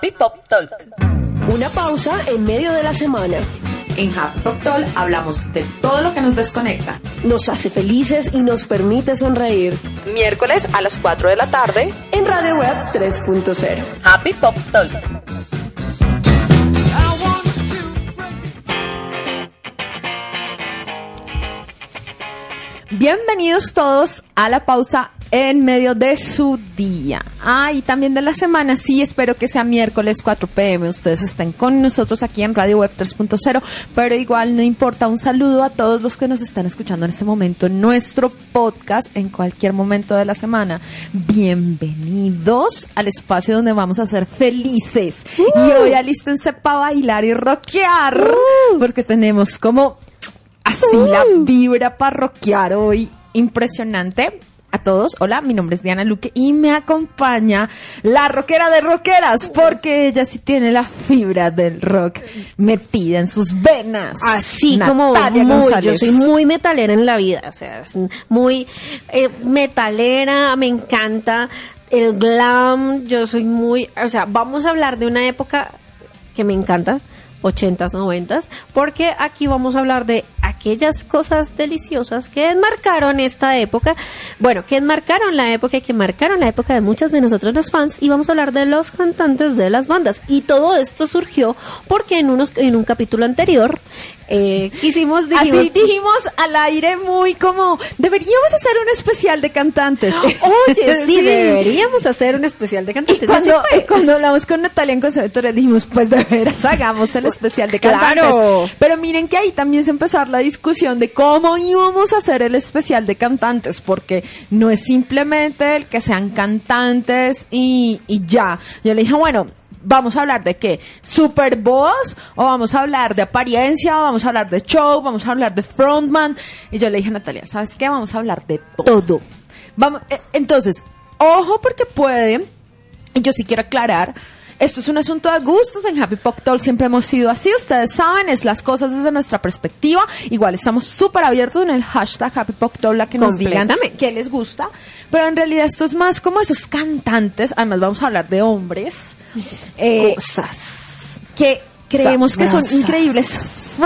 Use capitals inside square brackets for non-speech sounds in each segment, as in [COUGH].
Happy Pop Talk. Una pausa en medio de la semana. En Happy Pop Talk hablamos de todo lo que nos desconecta. Nos hace felices y nos permite sonreír. Miércoles a las 4 de la tarde En Radio Web 3.0. Happy Pop Talk. Bienvenidos todos a la pausa en medio de su día. Ah, y también de la semana. Sí, espero que sea miércoles 4 pm. Ustedes estén con nosotros aquí en Radio Web 3.0. Pero igual no importa. Un saludo a todos los que nos están escuchando en este momento en nuestro podcast en cualquier momento de la semana. Bienvenidos al espacio donde vamos a ser felices. Y hoy alístense para bailar y rockear. Porque tenemos como así la vibra parroquial hoy impresionante. A todos, hola, mi nombre es Diana Luque y me acompaña la rockera de rockeras porque ella sí tiene la fibra del rock metida en sus venas. Así como muy, yo soy muy metalera en la vida, o sea, es muy eh, metalera, me encanta el glam, yo soy muy, o sea, vamos a hablar de una época que me encanta, 80s, 90s, porque aquí vamos a hablar de aquellas cosas deliciosas que enmarcaron esta época, bueno, que enmarcaron la época y que marcaron la época de muchos de nosotros los fans y vamos a hablar de los cantantes de las bandas. Y todo esto surgió porque en unos en un capítulo anterior eh, quisimos dijimos, Así dijimos al aire muy como, deberíamos hacer un especial de cantantes. [LAUGHS] Oye, [LAUGHS] sí, deberíamos hacer un especial de Y cantantes. cuando, cuando hablamos con Natalia en Conservatorio dijimos, pues de veras hagamos el especial de cantantes. Claro. Pero miren que ahí también se empezó a dar la discusión de cómo íbamos a hacer el especial de cantantes, porque no es simplemente el que sean cantantes y, y ya. Yo le dije, bueno, vamos a hablar de qué? ¿Super voz? ¿O vamos a hablar de apariencia? ¿O vamos a hablar de show? ¿Vamos a hablar de frontman? Y yo le dije a Natalia, ¿sabes qué? Vamos a hablar de todo. Vamos, eh, entonces, ojo porque puede, yo sí quiero aclarar, esto es un asunto de gustos, en Happy Pop Talk siempre hemos sido así, ustedes saben, es las cosas desde nuestra perspectiva, igual estamos súper abiertos en el hashtag Happy Pop Talk, la que nos digan qué les gusta, pero en realidad esto es más como esos cantantes, además vamos a hablar de hombres, eh, Cosas. que creemos que son Sabrosas.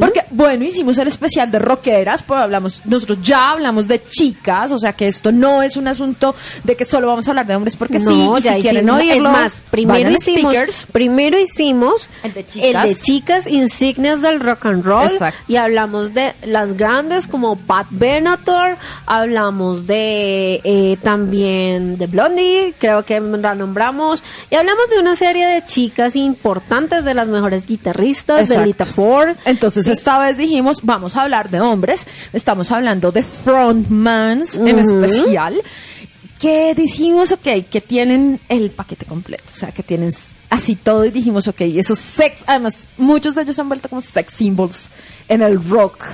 Porque, bueno, hicimos el especial de rockeras, pues hablamos, nosotros ya hablamos de chicas, o sea que esto no es un asunto de que solo vamos a hablar de hombres porque sí, y si quieren oírlo, es más, primero hicimos, Speakers. primero hicimos El de chicas. el de chicas insignias del rock and roll Exacto. y hablamos de las grandes como Pat Benatar, hablamos de eh, también de Blondie, creo que la nombramos y hablamos de una serie de chicas importantes de las mejores guitarristas Exacto. de Lita Ford. Entonces esta vez dijimos, vamos a hablar de hombres, estamos hablando de frontmans en especial, que dijimos, ok, que tienen el paquete completo, o sea, que tienen así todo y dijimos, ok, esos sex, además, muchos de ellos se han vuelto como sex symbols en el rock.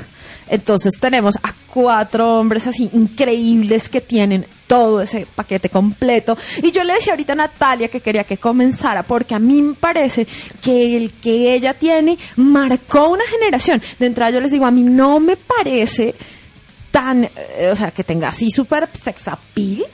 Entonces tenemos a cuatro hombres así increíbles que tienen todo ese paquete completo. Y yo le decía ahorita a Natalia que quería que comenzara porque a mí me parece que el que ella tiene marcó una generación. De entrada yo les digo, a mí no me parece tan, eh, o sea, que tenga así súper sex appeal.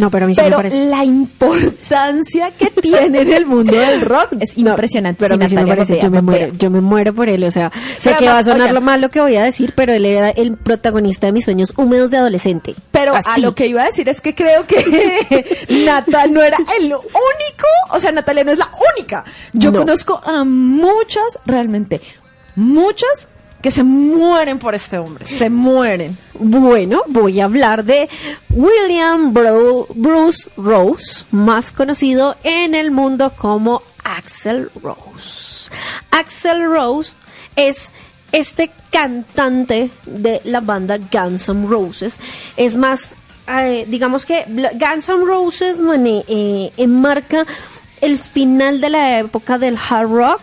No, pero a mí sí me parece. la importancia que [LAUGHS] tiene en el mundo del rock es No, impresionante. Pero a mí sí me parece, yo me muero, yo me muero por él, o sea, sé que va a sonar lo mal lo que voy a decir, pero él era el protagonista de mis sueños húmedos de adolescente. Pero a lo que iba a decir es que creo que [LAUGHS] Natal no era el único, o sea, Natalia no es la única. Yo No. conozco a muchas, realmente, muchas que se mueren por este hombre, se mueren. Bueno, voy a hablar de William Bro- Bruce Rose, más conocido en el mundo como Axel Rose. Axel Rose es este cantante de la banda Guns N' Roses. Es más, eh, digamos que Guns N' Roses mane- eh, enmarca el final de la época del hard rock,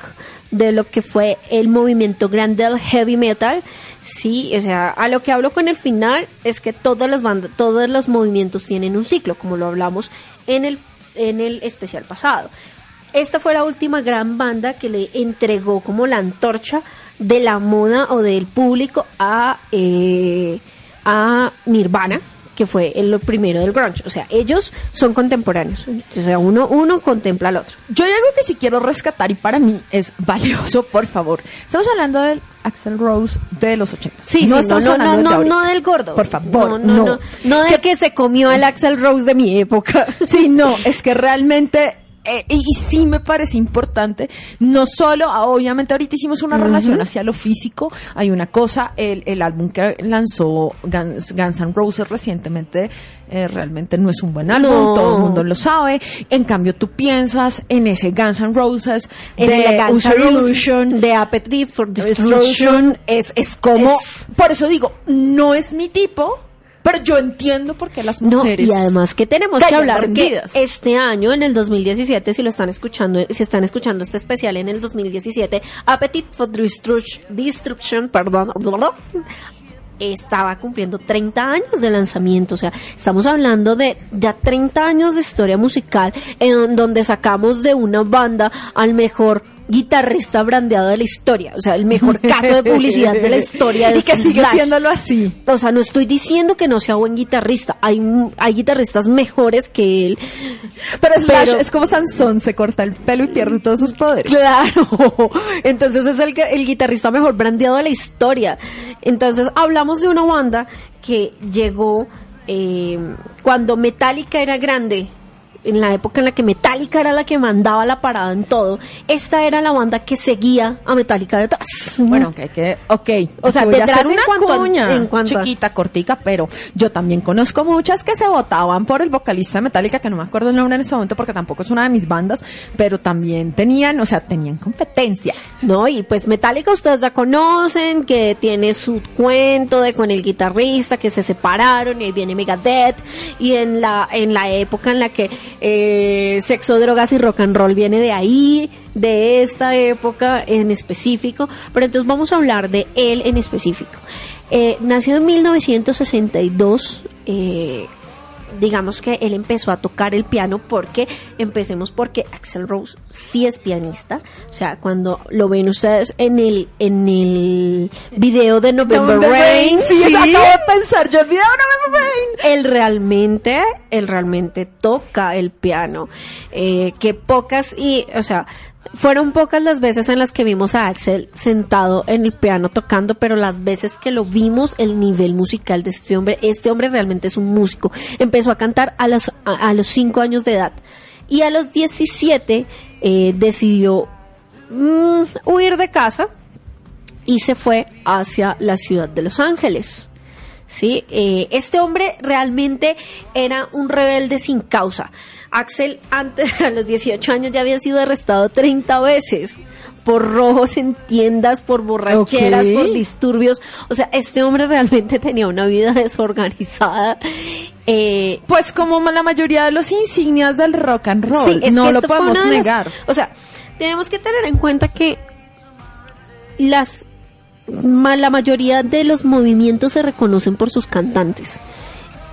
de lo que fue el movimiento grande del heavy metal. Sí, o sea, a lo que hablo con el final es que todas las bandas, todos los movimientos tienen un ciclo, como lo hablamos en el, en el especial pasado. Esta fue la última gran banda que le entregó como la antorcha de la moda o del público a, eh, a Nirvana, que fue el lo primero del grunge. O sea, ellos son contemporáneos. O sea, uno, uno contempla al otro. Yo hay algo que sí quiero rescatar y para mí es valioso, por favor. Estamos hablando del Axel Rose de los 80. Sí, no, no, estamos no, hablando no, de no, no del gordo. Por favor, no, no, no. no, no del que se comió el Axel Rose de mi época. Sí, no, [LAUGHS] es que realmente, eh, y, y sí me parece importante, no solo, ah, obviamente ahorita hicimos una relación hacia lo físico, hay una cosa, el, el álbum que lanzó Guns, Guns N' Roses recientemente, eh, realmente no es un buen álbum, No. todo el mundo lo sabe, en cambio tú piensas en ese Guns N' Roses En de Guns User Illusion, de Appetite for Destruction. Destruction, es, es como, Es- por eso digo, no es mi tipo, pero yo entiendo por qué las No, mujeres... y además que tenemos que hablar que este año, en el 2017, si lo están escuchando, si están escuchando este especial en el 2017, Appetite for Destruction, Destruction perdón, estaba cumpliendo 30 años de lanzamiento, o sea, estamos hablando de ya 30 años de historia musical en donde sacamos de una banda al mejor guitarrista brandeado de la historia, o sea, el mejor [LAUGHS] caso de publicidad de la historia de y que sigue Slash. siéndolo así. O sea, no estoy diciendo que no sea buen guitarrista. Hay, hay guitarristas mejores que él. Pero Slash Pero- es como Sansón, se corta el pelo y pierde todos sus poderes. Claro. [LAUGHS] Entonces es el, el guitarrista mejor brandeado de la historia. Entonces hablamos de una banda que llegó eh, cuando Metallica era grande. En la época en la que Metallica era la que mandaba la parada en todo, esta era la banda que seguía a Metallica detrás. Bueno, que hay que, ok. O sea, voy a detrás en una cuanto cuña en cuanto a- chiquita, cortica, pero yo también conozco muchas que se votaban por el vocalista de Metallica, que no me acuerdo el nombre en ese momento porque tampoco es una de mis bandas, pero también tenían, o sea, tenían competencia. No, y pues Metallica ustedes ya conocen, que tiene su cuento de con el guitarrista, que se separaron y ahí viene Megadeth, y en la, en la época en la que eh, sexo, drogas y rock and roll viene de ahí, de esta época en específico, pero entonces vamos a hablar de él en específico. Eh, nació en 1962, eh, digamos que él empezó a tocar el piano porque empecemos porque Axel Rose sí es pianista o sea cuando lo ven ustedes en el en el video de November, Rain Sí, sí, eso acabo de pensar, yo olvidaba November Rain. él realmente él realmente toca el piano eh, que pocas y o sea fueron pocas las veces en las que vimos a Axel sentado en el piano tocando, pero las veces que lo vimos, el nivel musical de este hombre, este hombre realmente es un músico. Empezó a cantar a los, a, los 5 años de edad. Y a los 17 eh, decidió mm, huir de casa y se fue hacia la ciudad de Los Ángeles. Sí, Eh, este hombre realmente era un rebelde sin causa. Axel antes [LAUGHS] a los 18 años ya había sido arrestado 30 veces por robos en tiendas, por borracheras, por disturbios. O sea, este hombre realmente [LAUGHS] tenía una vida desorganizada. Eh, Pues como la mayoría de los insignias del rock and roll, Sí, es no que lo podemos las- negar. o sea, tenemos que tener en cuenta que las la mayoría de los movimientos se reconocen por sus cantantes.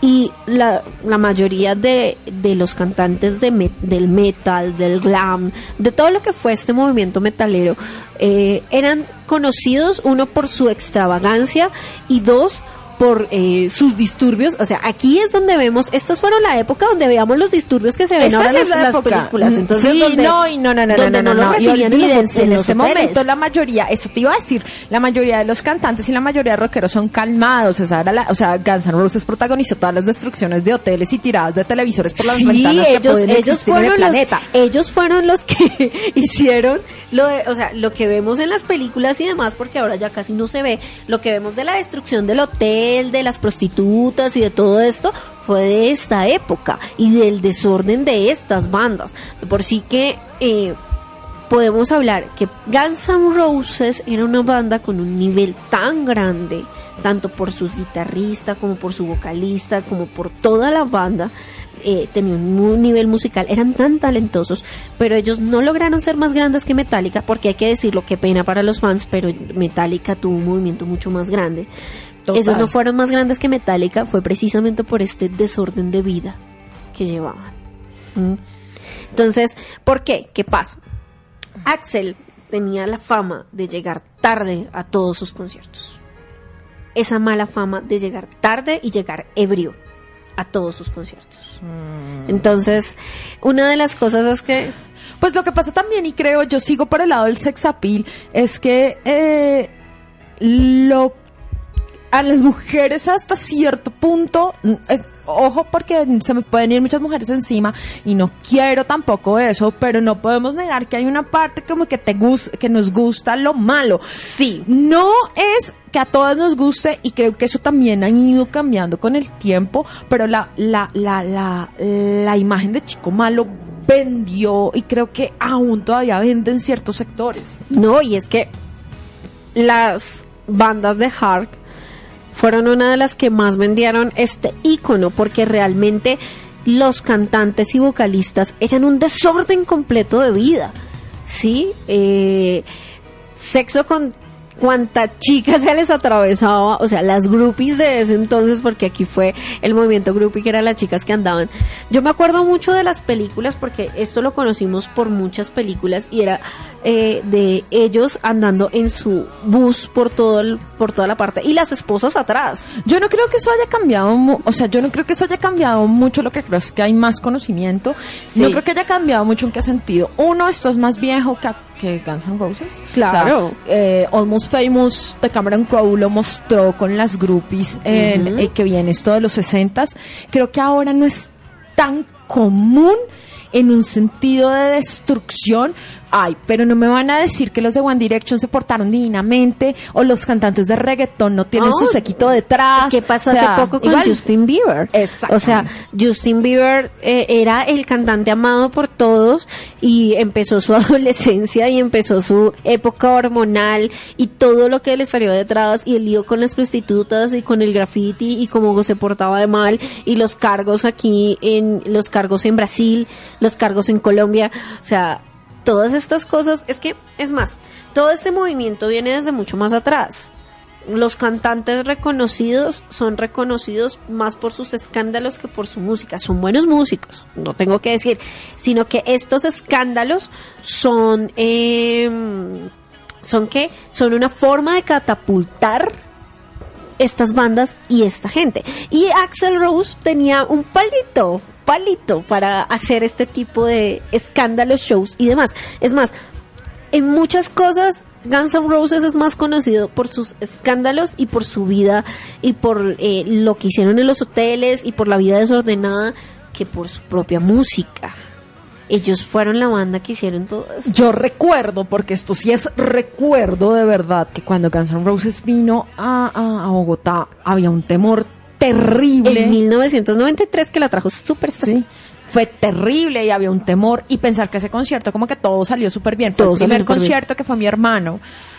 Y la, la mayoría de, de los cantantes de del metal, del glam, de todo lo que fue este movimiento metalero, eh, eran conocidos, uno por su extravagancia y dos por eh, sus disturbios. O sea, aquí es donde vemos, estas fueron la época donde veíamos los disturbios que se ven Esta ahora en las, la las época. películas. Mm, Entonces, sí, donde, no, y no, no, no, donde no, no, no, y recibían en los- olvídense, en los este momento la mayoría, eso te iba a decir, la mayoría de los cantantes y la mayoría de rockeros son calmados, esa era la, o sea, Guns N' Roses protagonizó todas las destrucciones de hoteles y tiradas de televisores por las Sí, ventanas que ellos, pueden ellos existir en el fueron los, planeta. ellos fueron los que [LAUGHS] hicieron lo de, o sea, lo que vemos en las películas y demás, porque ahora ya casi no se ve, lo que vemos de la destrucción del hotel, de las prostitutas y de todo esto, fue de esta época y del desorden de estas bandas. Por sí que eh, podemos hablar que Guns N' Roses era una banda con un nivel tan grande, tanto por sus guitarristas como por su vocalista, como por toda la banda, eh, tenía un nivel musical, eran tan talentosos, pero ellos no lograron ser más grandes que Metallica, porque hay que decirlo, qué pena para los fans, pero Metallica tuvo un movimiento mucho más grande. Total. Ellos no fueron más grandes que Metallica, fue precisamente por este desorden de vida que llevaban. ¿Mm? Entonces, ¿por qué? ¿Qué pasa? Axel tenía la fama de llegar tarde a todos sus conciertos. Esa mala fama de llegar tarde y llegar ebrio. a todos sus conciertos. Entonces, una de las cosas es que Pues lo que pasa también, y creo, yo sigo por el lado del sex appeal, es que eh, lo a las mujeres hasta cierto punto, mm, es- ojo porque se me pueden ir muchas mujeres encima y no quiero tampoco eso, pero no podemos negar que hay una parte como que te gus- que nos gusta lo malo. sí, No es que a todas nos guste y creo que eso también ha ido cambiando con el tiempo, pero la, la, la, la, la imagen de chico malo vendió y creo que aún todavía vende en ciertos sectores. No, y es que las bandas de Hark fueron una de las que más vendieron este icono porque realmente los cantantes y vocalistas eran un desorden completo de vida. ¿Sí? Eh, sexo con cuanta chica se les atravesaba, o sea, las groupies de ese entonces, porque aquí fue el movimiento groupie que eran las chicas que andaban. Yo me acuerdo mucho de las películas porque esto lo conocimos por muchas películas y era eh, de ellos andando en su bus por todo el, por toda la parte y las esposas atrás. Yo no creo que eso haya cambiado, o sea, yo no creo que eso haya cambiado mucho, lo que creo es que hay más conocimiento. Sí. No creo que haya cambiado mucho en qué sentido. Uno, esto es más viejo que, que Guns N' Roses. Claro. O sea, eh, Almost Famous de Cameron Crowe lo mostró con las groupies en, Ujú. eh, que viene esto de los 60s. Creo que ahora no es tan común en un sentido de destrucción. Ay, pero no me van a decir que los de One Direction se portaron divinamente o los cantantes de reggaetón no tienen su sequito detrás. ¿Qué pasó O sea, hace poco con igual. Justin Bieber? Exactamente. O sea, Justin Bieber eh, era el cantante amado por todos y empezó su [LAUGHS] adolescencia y empezó su época hormonal y todo lo que le salió detrás y el lío con las prostitutas y con el graffiti y cómo se portaba de mal y los cargos aquí en los cargos en Brasil, los cargos en Colombia, o sea, todas estas cosas, es que es más, todo este movimiento viene desde mucho más atrás los cantantes reconocidos son reconocidos más por sus escándalos que por su música. Son buenos músicos, no tengo que decir, sino que estos escándalos son, eh, son que son una forma de catapultar estas bandas y esta gente. Y Axel Rose tenía un palito, palito para hacer este tipo de escándalos, shows y demás. Es más, en muchas cosas Guns N' Roses es más conocido por sus escándalos y por su vida y por eh, lo que hicieron en los hoteles y por la vida desordenada que por su propia música. Ellos fueron la banda que hicieron todo. Yo recuerdo, porque esto sí es recuerdo de verdad, que cuando Guns N' Roses vino a- a Bogotá había un temor terrible. En 1993 que la trajo súper Sí. Fue terrible y había un temor y pensar que ese concierto como que todo salió súper bien. Fue Todo el primer bien. concierto que fue mi hermano,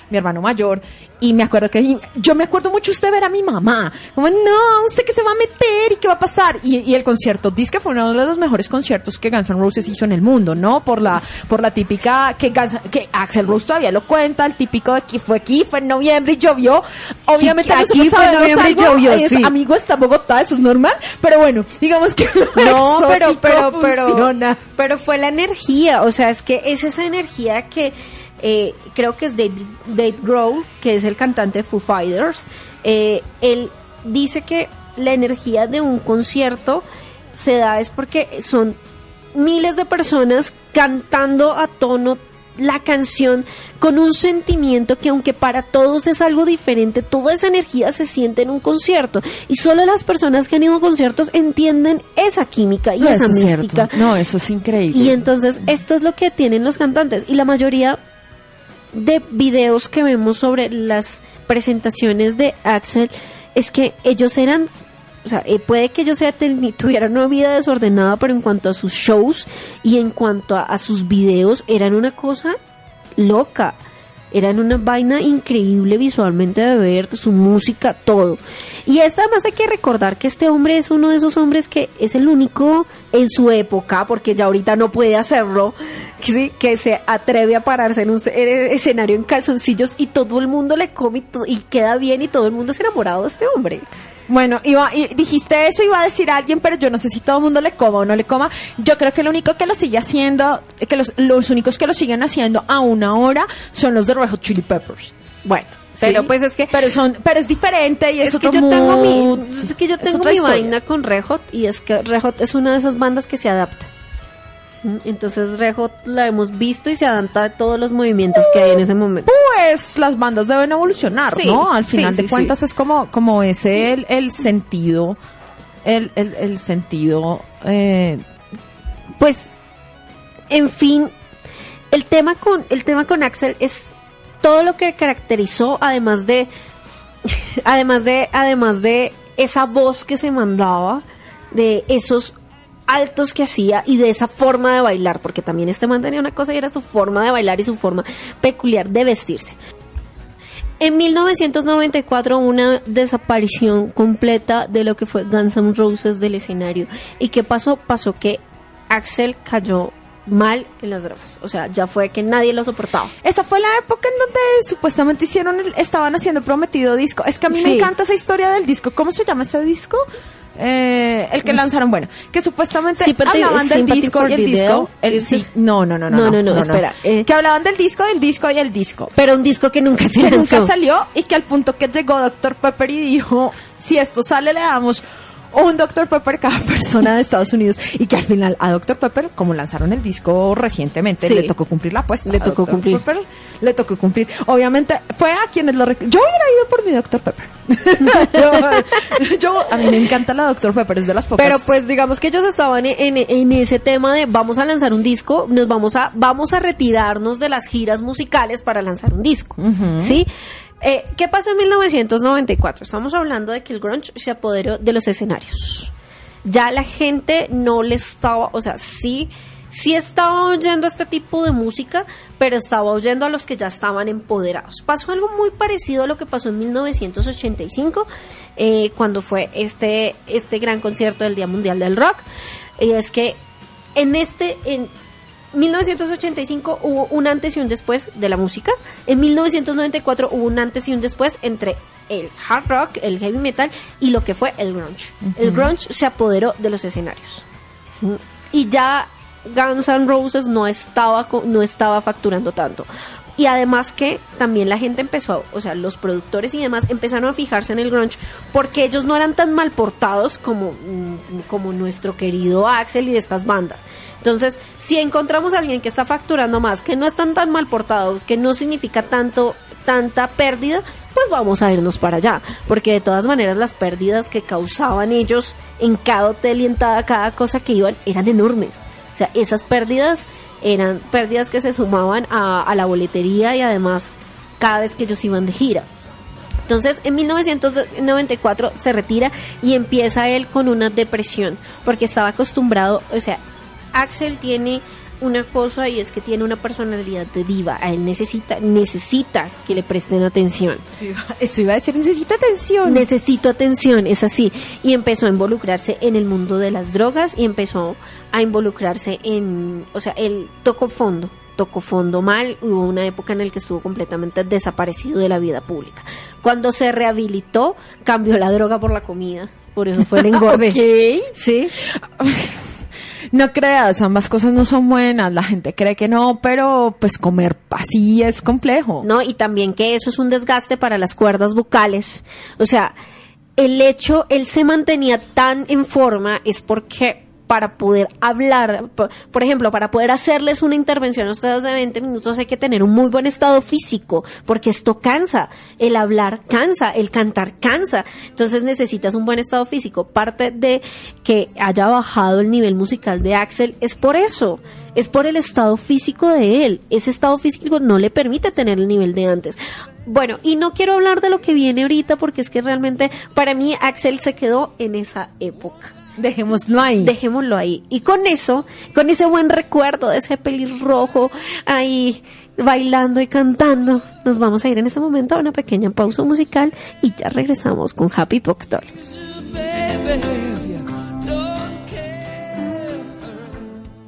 mi hermano mayor y me acuerdo que yo me acuerdo mucho usted ver a mi mamá, como no, usted que se va a meter y qué va a pasar y, y el concierto dice que fue uno de los mejores conciertos que Guns N' Roses hizo en el mundo, ¿no? Por la por la típica que Guns- que Axel Rose todavía lo cuenta, el típico de que fue aquí, fue en noviembre y llovió. Obviamente aquí nosotros fue en noviembre y llovió, es- sí. amigo está Bogotá, eso es normal, pero bueno, digamos que No, pero, pero, pero, funciona. pero fue la energía, o sea, es que es esa energía que eh, creo que es Dave, Dave Grohl, que es el cantante de Foo Fighters, eh, él dice que la energía de un concierto se da es porque son miles de personas cantando a tono la canción con un sentimiento que aunque para todos es algo diferente, toda esa energía se siente en un concierto y solo las personas que han ido a conciertos entienden esa química y No, esa es mística. No, eso es increíble. Y entonces esto es lo que tienen los cantantes y la mayoría de videos que vemos sobre las presentaciones de Axel es que ellos eran, o sea, eh, puede que ellos sea- ten- tuvieran una vida desordenada, pero en cuanto a sus shows y en cuanto a, sus videos eran una cosa loca. Eran una vaina increíble visualmente de ver, su música, todo. Y esta además hay que recordar que este hombre es uno de esos hombres que es el único en su época, porque ya ahorita no puede hacerlo, sí, que se atreve a pararse en un ce- escenario en calzoncillos y todo el mundo le come y, queda bien y todo el mundo es enamorado de este hombre. Bueno, iba, y dijiste eso, iba a decir alguien, pero yo no sé si todo el mundo le coma o no le coma. Yo creo que lo único que lo sigue haciendo, que los, los únicos que lo siguen haciendo aún ahora son los de Red Hot Chili Peppers. Bueno, pero Sí, pues es que pero son pero es diferente y es, es que otro yo tengo mi es que yo tengo mi historia. vaina con Rejot y es que Rejot es una de esas bandas que se adapta. Entonces Rejot la hemos visto y se adapta a todos los movimientos que hay en ese momento. pues las bandas deben evolucionar, Sí, ¿no? Al final sí, de sí. cuentas es como, como ese el, el sentido, el, el, el sentido, eh, Pues, en fin, el tema con el tema con Axel es todo lo que caracterizó, además de, [LAUGHS] además de, además de esa voz que se mandaba, de esos altos que hacía y de esa forma de bailar, porque también este man tenía una cosa y era su forma de bailar y su forma peculiar de vestirse. En 1994 hubo una desaparición completa de lo que fue Guns N' Roses del escenario. ¿Y qué pasó? Pasó que Axel cayó mal en las drogas. O sea, ya fue que nadie lo soportaba. esa fue la época en donde supuestamente hicieron, el- estaban haciendo prometido disco. Es que a mí me encanta esa historia del disco. ¿Cómo se llama ese disco? Eh, el que lanzaron, bueno, que supuestamente Sympathy- hablaban del disco y el disco. El, sí, es- no, no, no, no, No, no, no, espera, eh. que hablaban del disco, del disco y el disco. Pero un disco que nunca se que lanzó. nunca salió y que al punto que llegó Dr. Pepper y dijo, si esto sale le damos un Dr. Pepper cada [LAUGHS] persona de Estados Unidos y que al final a Dr. Pepper, como lanzaron el disco recientemente, Sí. le tocó cumplir la apuesta. Le tocó Dr. cumplir. Pepper le tocó cumplir. Obviamente fue a quienes lo Yo hubiera ido por mi Dr. Pepper. [LAUGHS] yo, yo- a mí me encanta la Dr. Pepper, es de las pocas. Pero pues digamos que ellos estaban en, en- en ese tema de vamos a lanzar un disco, nos vamos a vamos a retirarnos de las giras musicales para lanzar un disco, ¿sí? Eh, ¿Qué pasó en 1994? Estamos hablando de que el grunge se apoderó de los escenarios. Ya la gente no le estaba, o sea, sí sí estaba oyendo este tipo de música, pero estaba oyendo a los que ya estaban empoderados. Pasó algo muy parecido a lo que pasó en 1985, eh, cuando fue este, este gran concierto del Día Mundial del Rock. Y es que en este, en 1985 hubo un antes y un después de la música. En 1994 hubo un antes y un después entre el hard rock, el heavy metal y lo que fue el grunge. El grunge se apoderó de los escenarios. Y ya Guns N' Roses no estaba, no estaba facturando tanto. Y además que también la gente empezó, o sea, los productores y demás empezaron a fijarse en el grunge porque ellos no eran tan mal portados como, mm, como nuestro querido Axel y estas bandas. Entonces, si encontramos a alguien que está facturando más, que no están tan mal portados, que no significa tanto, tanta pérdida, pues vamos a irnos para allá. Porque de todas maneras las pérdidas que causaban ellos en cada hotel y en cada cosa que iban eran enormes. O sea, esas pérdidas eran pérdidas que se sumaban a, la boletería y además cada vez que ellos iban de gira. Entonces, en 1994 se retira y empieza él con una depresión, porque estaba acostumbrado, o sea, Axel tiene una cosa y es que tiene una personalidad de diva, a él necesita necesita que le presten atención. Eso iba a decir, necesito atención. Necesito atención, es así. Y empezó a involucrarse en el mundo de las drogas y empezó a involucrarse en, o sea, él tocó fondo, tocó fondo mal, hubo una época en la que estuvo completamente desaparecido de la vida pública. Cuando se rehabilitó, cambió la droga por la comida. Por eso fue el [LAUGHS] engorde. Ok. Sí. [LAUGHS] No creas, ambas cosas no son buenas. La gente cree que no, pero pues comer así es complejo. ¿no? Y también que eso es un desgaste para las cuerdas vocales. O sea, el hecho, él se mantenía tan en forma es porque para poder hablar, por, ejemplo, para poder hacerles una intervención a ustedes de 20 minutos hay que tener un muy buen estado físico, porque esto cansa, el hablar cansa, el cantar cansa, entonces necesitas un buen estado físico. Parte de que haya bajado el nivel musical de Axel es por eso, es por el estado físico de él. Ese estado físico no le permite tener el nivel de antes. Bueno, y no quiero hablar de lo que viene ahorita porque es que realmente para mí Axel se quedó en esa época. Dejémoslo ahí. Dejémoslo ahí. Y con eso, con ese buen recuerdo de ese pelirrojo ahí bailando y cantando, nos vamos a ir en este momento a una pequeña pausa musical y ya regresamos con Happy Pop Talk.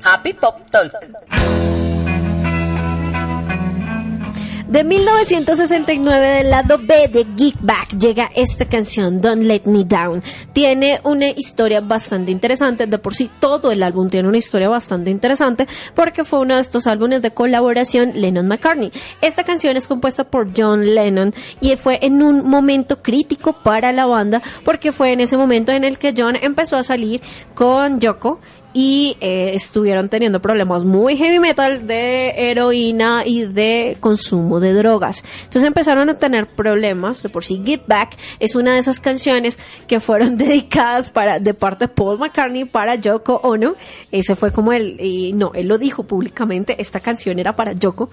Happy Pop Talk. De 1969 del lado B de Geek Back llega esta canción Don't Let Me Down. Tiene una historia bastante interesante, de por sí todo el álbum tiene una historia bastante interesante porque fue uno de estos álbumes de colaboración Lennon-McCartney. Esta canción es compuesta por John Lennon y fue en un momento crítico para la banda porque fue en ese momento en el que John empezó a salir con Yoko y eh, estuvieron teniendo problemas muy heavy metal de heroína y de consumo de drogas. Entonces empezaron a tener problemas. De por sí, Get Back es una de esas canciones que fueron [LAUGHS] dedicadas para de parte de Paul McCartney para Yoko Ono. Ese fue como y no, él lo dijo públicamente. Esta canción era para Yoko.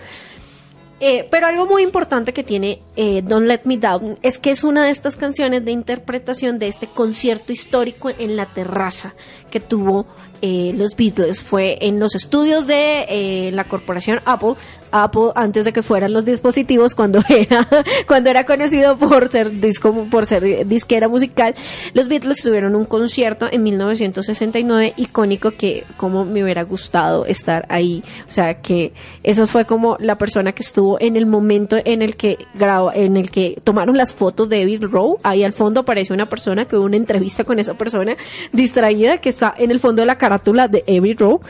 Eh, pero algo muy importante que tiene eh, Don't Let Me Down es que es una de estas canciones de interpretación de este concierto histórico en la terraza que tuvo eh, los Beatles. Fue en los estudios de eh, la corporación Apple, Apple antes de que fueran los dispositivos, cuando [LAUGHS] era, cuando era conocido por ser disco, por ser disquera musical. Los Beatles tuvieron un concierto en 1969 icónico que como me hubiera gustado estar ahí. O sea que eso fue como la persona que estuvo en el momento en el que grabó, en el que tomaron las fotos de David Rowe. Ahí al fondo aparece una persona que hubo una entrevista con esa persona distraída que está en el fondo de la carátula de Every Row.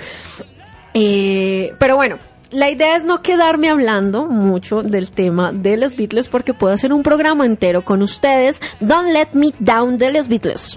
Eh, pero bueno, la idea es no quedarme hablando mucho del tema de los Beatles porque puedo hacer un programa entero con ustedes. Don't Let Me Down de los Beatles.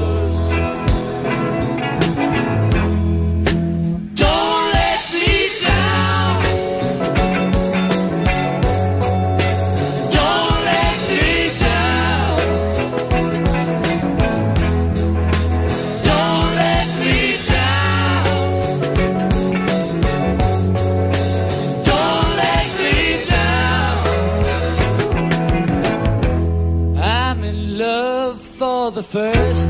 First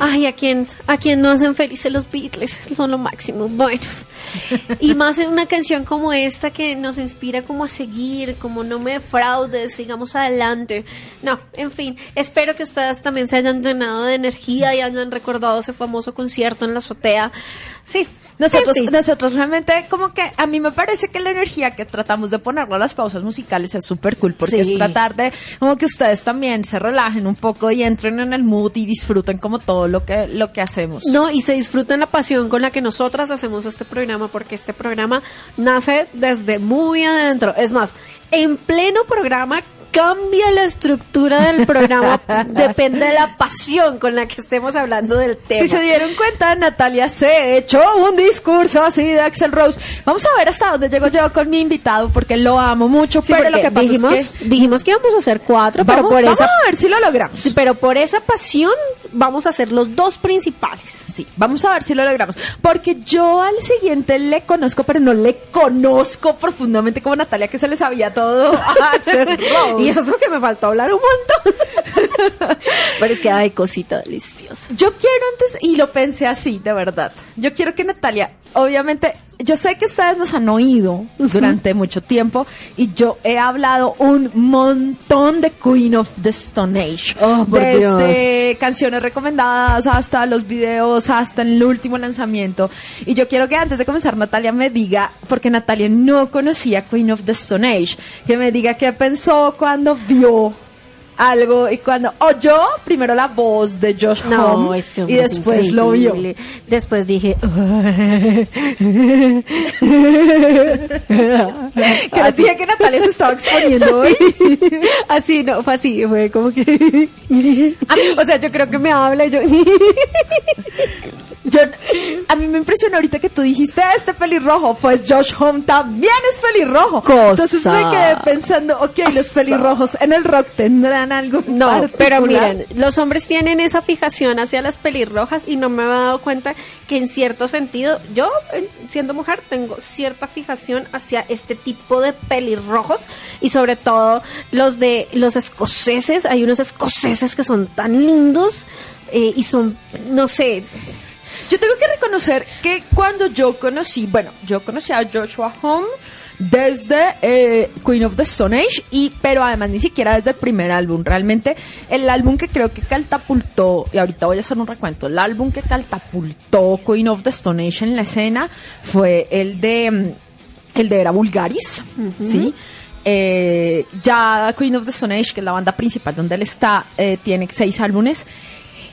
Ay, a quien, a quien no hacen felices los Beatles, son lo máximo. Bueno, y más en una canción como esta que nos inspira como a seguir, como no me defraudes, sigamos adelante. No, en fin, espero que ustedes también se hayan llenado de energía y hayan recordado ese famoso concierto en la azotea. Sí, Nosotros, nosotros realmente, como que a mí me parece que la energía que tratamos de ponerle a las pausas musicales es súper cool, porque Sí. es tratar de, como que ustedes también se relajen un poco y entren en el mood y disfruten como todo lo que, lo que hacemos. No, y se disfrutan la pasión con la que nosotras hacemos este programa, porque este programa nace desde muy adentro. Es más, en pleno programa cambia la estructura del programa, [LAUGHS] depende de la pasión con la que estemos hablando del tema. Si se dieron cuenta, Natalia se echó un discurso así de Axel Rose. Vamos a ver hasta dónde llego yo con mi invitado, porque lo amo mucho, Sí, pero lo que pasa dijimos, es que... dijimos que íbamos a hacer cuatro, pero Vamos, por vamos esa a ver si lo logramos. Sí, pero por esa pasión vamos a hacer los dos principales. Sí, vamos a ver si lo logramos. Porque yo al siguiente le conozco, pero no le conozco profundamente como Natalia, que se le sabía todo a Axel [LAUGHS] Rose. Y eso que me faltó hablar un montón. [LAUGHS] pero es que hay cosita deliciosa. Yo quiero antes, y lo pensé así, de verdad. Yo quiero que Natalia, obviamente, yo sé que ustedes nos han oído durante mucho tiempo y yo he hablado un montón de Queen of the Stone Age. Oh, por Desde canciones recomendadas hasta los videos, hasta el último lanzamiento. Y yo quiero que antes de comenzar Natalia me diga, porque Natalia no conocía Queen of the Stone Age, que me diga qué pensó cuando vio algo y cuando oyó primero la voz de Josh No, este y después lo vio. Después dije, [LAUGHS] Que les dije que Natalia se estaba exponiendo hoy. [LAUGHS] así, no, fue así, fue como que, [LAUGHS] o sea, yo creo que me habla y yo, Yo, a mí me impresionó ahorita que tú dijiste este pelirrojo, pues Josh Home también es pelirrojo. Cosa. Entonces me quedé pensando, ok, los pelirrojos en el rock tendrán algo No, particular? pero miren, los hombres tienen esa fijación hacia las pelirrojas y no me he dado cuenta que en cierto sentido, yo siendo mujer tengo cierta fijación hacia este tipo de pelirrojos y sobre todo los de los escoceses, hay unos escoceses que son tan lindos eh, y son, no sé, Yo tengo que reconocer que cuando yo conocí, bueno, yo conocí a Joshua Home desde eh, Queen of the Stone Age, y, pero además ni siquiera desde el primer álbum. Realmente el álbum que creo que catapultó, y ahorita voy a hacer un recuento, el álbum que catapultó Queen of the Stone Age en la escena fue el de, mm, el de Era Vulgaris, ¿sí? Eh, ya Queen of the Stone Age, que es la banda principal donde él está, eh, tiene seis álbumes.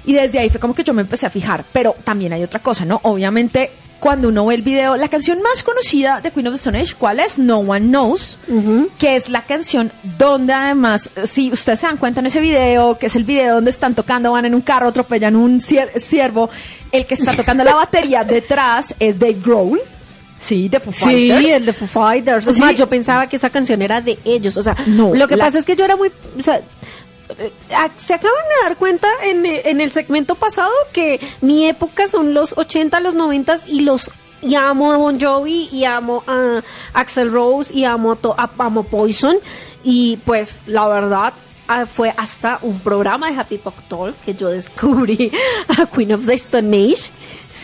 Y desde ahí fue como que yo me empecé a fijar. Pero también hay otra cosa, ¿no? Obviamente, cuando uno ve el video, la canción más conocida de Queen of the Stone Age, ¿cuál es? No One Knows. Que es la canción donde además, si ustedes se dan cuenta en ese video, que es el video donde están tocando, van en un carro, atropellan un cier- ciervo, el que está tocando la batería [LAUGHS] detrás es Dave Grohl. Sí, de Foo Sí, Fighters. el de Foo Fighters. Sí. más, yo pensaba que esa canción era de ellos. O sea, No, lo que la- pasa es que yo era muy... O sea, se acaban de dar cuenta en, eh, en el segmento pasado que mi época son los 80, los 90 y los... Y amo a Bon Jovi y amo a Axel Rose y amo a, to- a- amo Poison. Y pues la verdad ah, fue hasta un programa de Happy Pop Talk que yo descubrí [LAUGHS] a Queen of the Stone Age.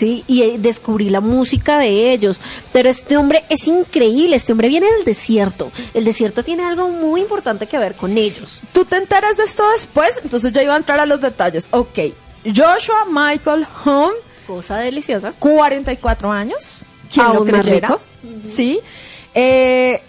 Sí, y eh, descubrí la música de ellos. Pero este hombre es increíble, este hombre viene del desierto. El desierto tiene algo muy importante que ver con ellos. Tú te enteras de esto después, entonces ya iba a entrar a los detalles. Ok, Joshua Michael Home, Cosa deliciosa. 44 años. ¿Quién lo creyera? Sí. Eh,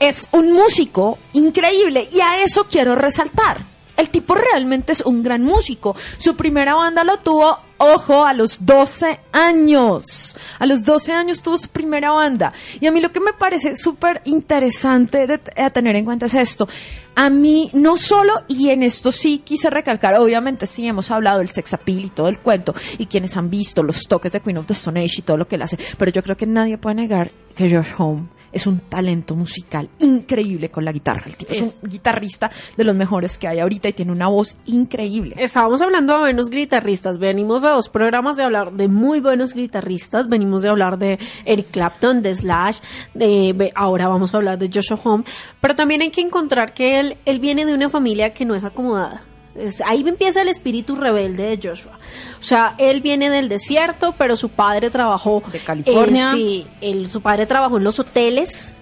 es un músico increíble y a eso quiero resaltar. El tipo realmente es un gran músico. Su primera banda lo tuvo, ojo, a los 12 años. A los 12 años tuvo su primera banda. Y a mí lo que me parece súper interesante de, a tener en cuenta es esto. A mí no solo, y en esto sí quise recalcar, obviamente sí hemos hablado del sex appeal y todo el cuento, y quienes han visto los toques de Queen of the Stone Age y todo lo que él hace, pero yo creo que nadie puede negar que Josh Home es un talento musical increíble con la guitarra. El tipo es, un guitarrista de los mejores que hay ahorita y tiene una voz increíble. Estábamos hablando de buenos guitarristas. Venimos de dos programas de hablar de muy buenos guitarristas. Venimos de hablar de Eric Clapton, de Slash. De, ahora vamos a hablar de Joshua Home. Pero también hay que encontrar que él, él viene de una familia que no es acomodada. Es- ahí empieza el espíritu rebelde de Joshua. O sea, él viene del desierto, pero su padre trabajó De California. eh, sí, él- su padre trabajó en los hoteles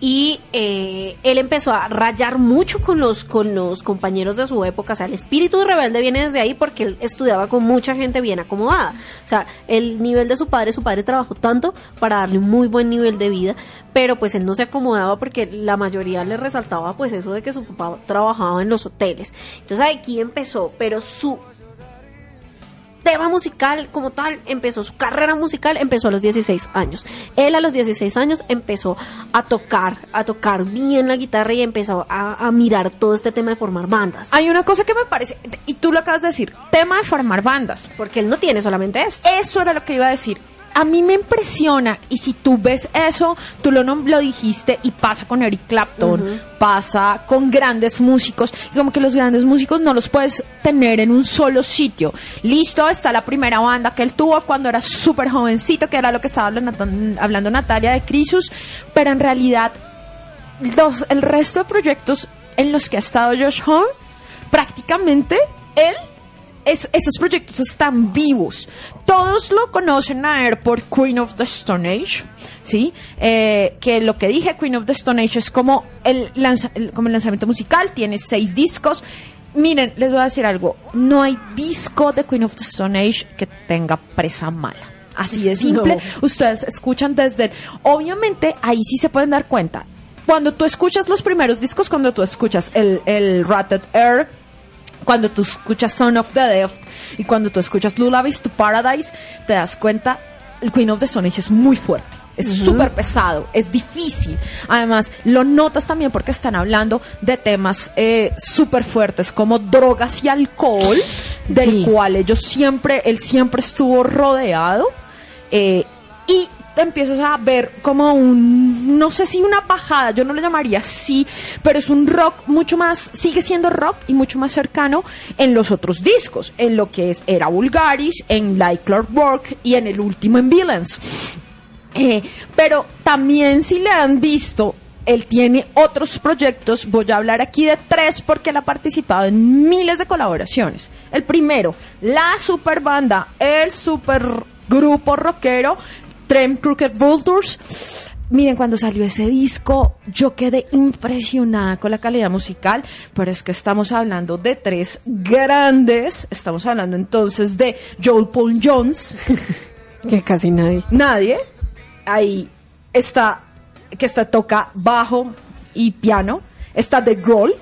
y eh, él empezó a rayar mucho con los con los compañeros de su época. O sea, el espíritu rebelde viene desde ahí porque él estudiaba con mucha gente bien acomodada. O sea, el nivel de su padre, su padre trabajó tanto para darle un muy buen nivel de vida, pero pues él no se acomodaba porque la mayoría le resaltaba pues eso de que su papá trabajaba en los hoteles. Entonces aquí empezó, pero su tema musical como tal, empezó su carrera musical, empezó a los 16 años. Él a los 16 años empezó a tocar, a tocar bien la guitarra y empezó a, a mirar todo este tema de formar bandas. Hay una cosa que me parece, y tú lo acabas de decir, tema de formar bandas. Porque él no tiene solamente esto. Eso era lo que iba a decir. A mí me impresiona, y si tú ves eso, tú lo, lo dijiste, y pasa con Eric Clapton, pasa con grandes músicos, y como que los grandes músicos no los puedes tener en un solo sitio. Listo, está la primera banda que él tuvo cuando era súper jovencito, que era lo que estaba hablando, hablando Natalia de Crisus, pero en realidad los, el resto de proyectos en los que ha estado Josh Homme, prácticamente él, es, esos proyectos están vivos. Todos lo conocen a él por Queen of the Stone Age, ¿sí? Eh, que lo que dije, Queen of the Stone Age es como el, lanza- el- como el lanzamiento musical, tiene seis discos. Miren, les voy a decir algo, no hay disco de Queen of the Stone Age que tenga presa mala. Así de simple. [LAUGHS] No. Ustedes escuchan desde... el- Obviamente, ahí sí se pueden dar cuenta. Cuando tú escuchas los primeros discos, cuando tú escuchas el, el Ratted Air, cuando tú escuchas Son of the Deaf y cuando tú escuchas Lullabies to Paradise, te das cuenta, el Queen of the Stone Age es muy fuerte. Es súper pesado, es difícil. Además, lo notas también porque están hablando de temas eh, súper fuertes como drogas y alcohol, del Sí. cual ellos siempre, él siempre estuvo rodeado. eh, y empiezas a ver como un, no sé si una bajada, yo no lo llamaría así, pero es un rock mucho más, sigue siendo rock y mucho más cercano en los otros discos, en lo que es Era Vulgaris, en Like Clockwork y en el último en Villains. Eh, pero también si le han visto, él tiene otros proyectos, voy a hablar aquí de tres porque él ha participado en miles de colaboraciones. El primero, la super banda, el super grupo rockero, Trem Crooked Vultures. Miren, cuando salió ese disco, yo quedé impresionada con la calidad musical, pero es que estamos hablando de tres grandes, estamos hablando entonces de Joel Paul Jones, [LAUGHS] Que casi nadie. nadie. Ahí está, que está, toca bajo y piano. Está The Grohl.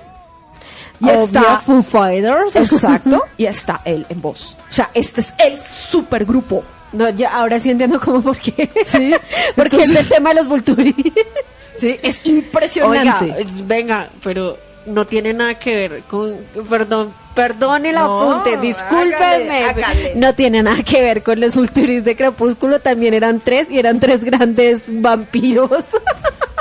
Y Obvio, está, Foo Fighters. exacto, [LAUGHS] y está él en voz. O sea, este es el supergrupo. No, ya ahora sí entiendo cómo por qué. Sí, [LAUGHS] Porque es el tema de los Vulturi. [LAUGHS] Sí, es impresionante. venga, pero no tiene nada que ver con, perdón, perdone el No, apunte, hágale, hágale. no tiene nada que ver con los Vulturis de Crepúsculo, también eran tres y eran tres grandes vampiros. [LAUGHS]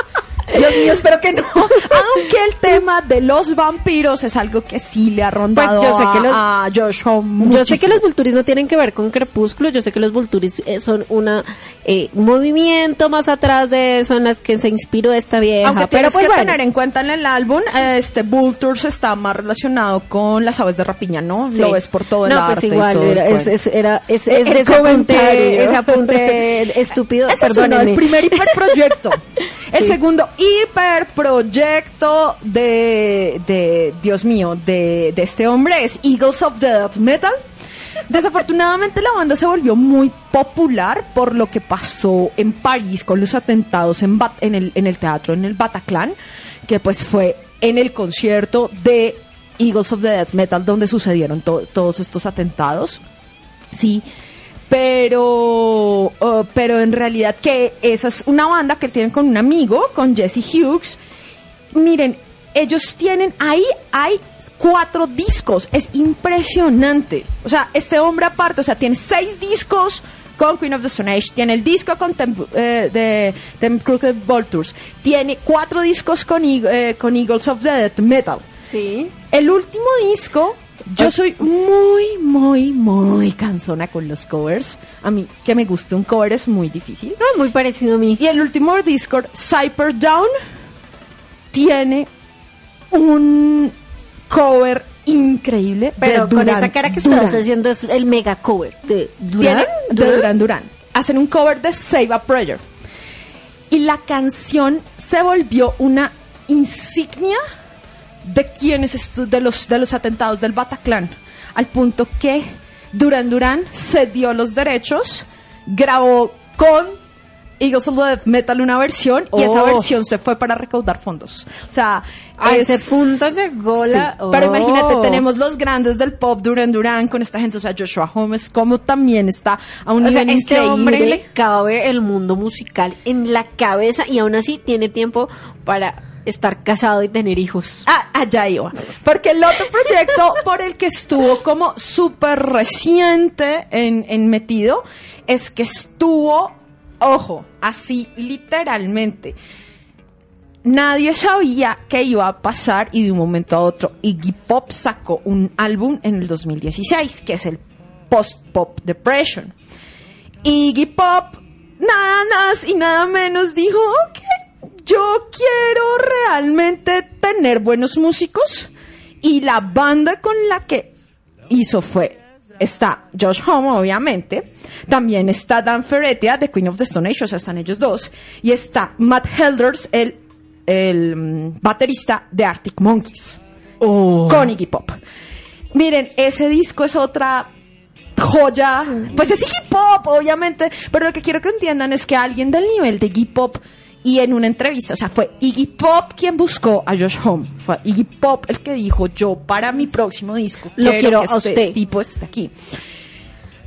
Dios mío, espero que no. [LAUGHS] Aunque el tema de los vampiros es algo que sí le ha rondado Pues yo sé que los- a, a Josh Homme Yo sé que muchísimo. los Vulturis no tienen que ver con Crepúsculo, yo sé que los Vulturis eh, son una eh, movimiento más atrás de eso en las que se inspiró esta vieja, Aunque pero pues que bueno. tener en cuenta en el álbum, este Vultures está más relacionado con las aves de rapiña, ¿no? Sí. Lo ves por todo el no, arte pues igual, todo era, es, es- era, es, El- es de ese apunte, ese apunte [LAUGHS] estúpido, Ese es uno, perdónenme. el primer hiperproyecto. [LAUGHS] El Sí. segundo hiperproyecto de, de, Dios mío, de, de este hombre es Eagles of Death Metal. Desafortunadamente la banda se volvió muy popular por lo que pasó en París con los atentados en, en, el, teatro, en el Bataclan, que pues fue en el concierto de Eagles of the Death Metal donde sucedieron to- todos estos atentados. Sí, pero, uh, pero en realidad que esa es una banda que tienen con un amigo, con Jesse Hughes. Miren, ellos tienen ahí, hay cuatro discos, es impresionante. O sea, este hombre aparte, o sea, tiene seis discos con Queen of the Stone Age, tiene el disco con Tem, eh, de Tem Crooked Vultures, tiene cuatro discos con, eh, con Eagles of the Death Metal. Sí. El último disco, yo soy muy, muy, muy cansona con los covers. A mí, que me guste un cover es muy difícil. No, muy parecido a mí. Y el último disco, Cyper Down, tiene un cover increíble Pero de con esa cara que estás haciendo es el mega cover de Durán. Tiene- de Duran Duran. Hacen un cover de Save a Prayer. Y la canción se volvió una insignia de quienes estu- de los de los atentados del Bataclan, al punto que Duran Duran cedió los derechos, grabó con Eagles of Death Metal una versión y esa Oh. versión se fue para recaudar fondos. O sea, A es- ese punto llegó la... Sí, Pero Oh. imagínate, tenemos los grandes del pop, Duran Duran, con esta gente, o sea, Joshua Holmes, como también está a un O sea, nivel este increíble. hombre le cabe el mundo musical en la cabeza y aún así tiene tiempo para estar casado y tener hijos. Ah, allá iba. Porque el otro proyecto [LAUGHS] por el que estuvo como súper reciente en, en metido es que estuvo, ojo, así literalmente. Nadie sabía qué iba a pasar y de un momento a otro Iggy Pop sacó un álbum en el 2016 que es el Post Pop Depression. Iggy Pop nada más y nada menos dijo, ok, yo quiero realmente tener buenos músicos y la banda con la que hizo fue está Josh Homme obviamente. También está Dan Ferretia de Queen of the Stone Age o sea están ellos dos. Y está Matt Helders el, el mm, baterista de Arctic Monkeys. Con Iggy Pop. Miren ese disco es otra joya. Pues es Iggy Pop obviamente. Pero lo que quiero que entiendan es que alguien del nivel de Iggy Pop y en una entrevista, o sea, fue Iggy Pop quien buscó a Josh Home. Fue Iggy Pop el que dijo, yo para mi próximo disco Lo quiero que a este usted". tipo esté aquí.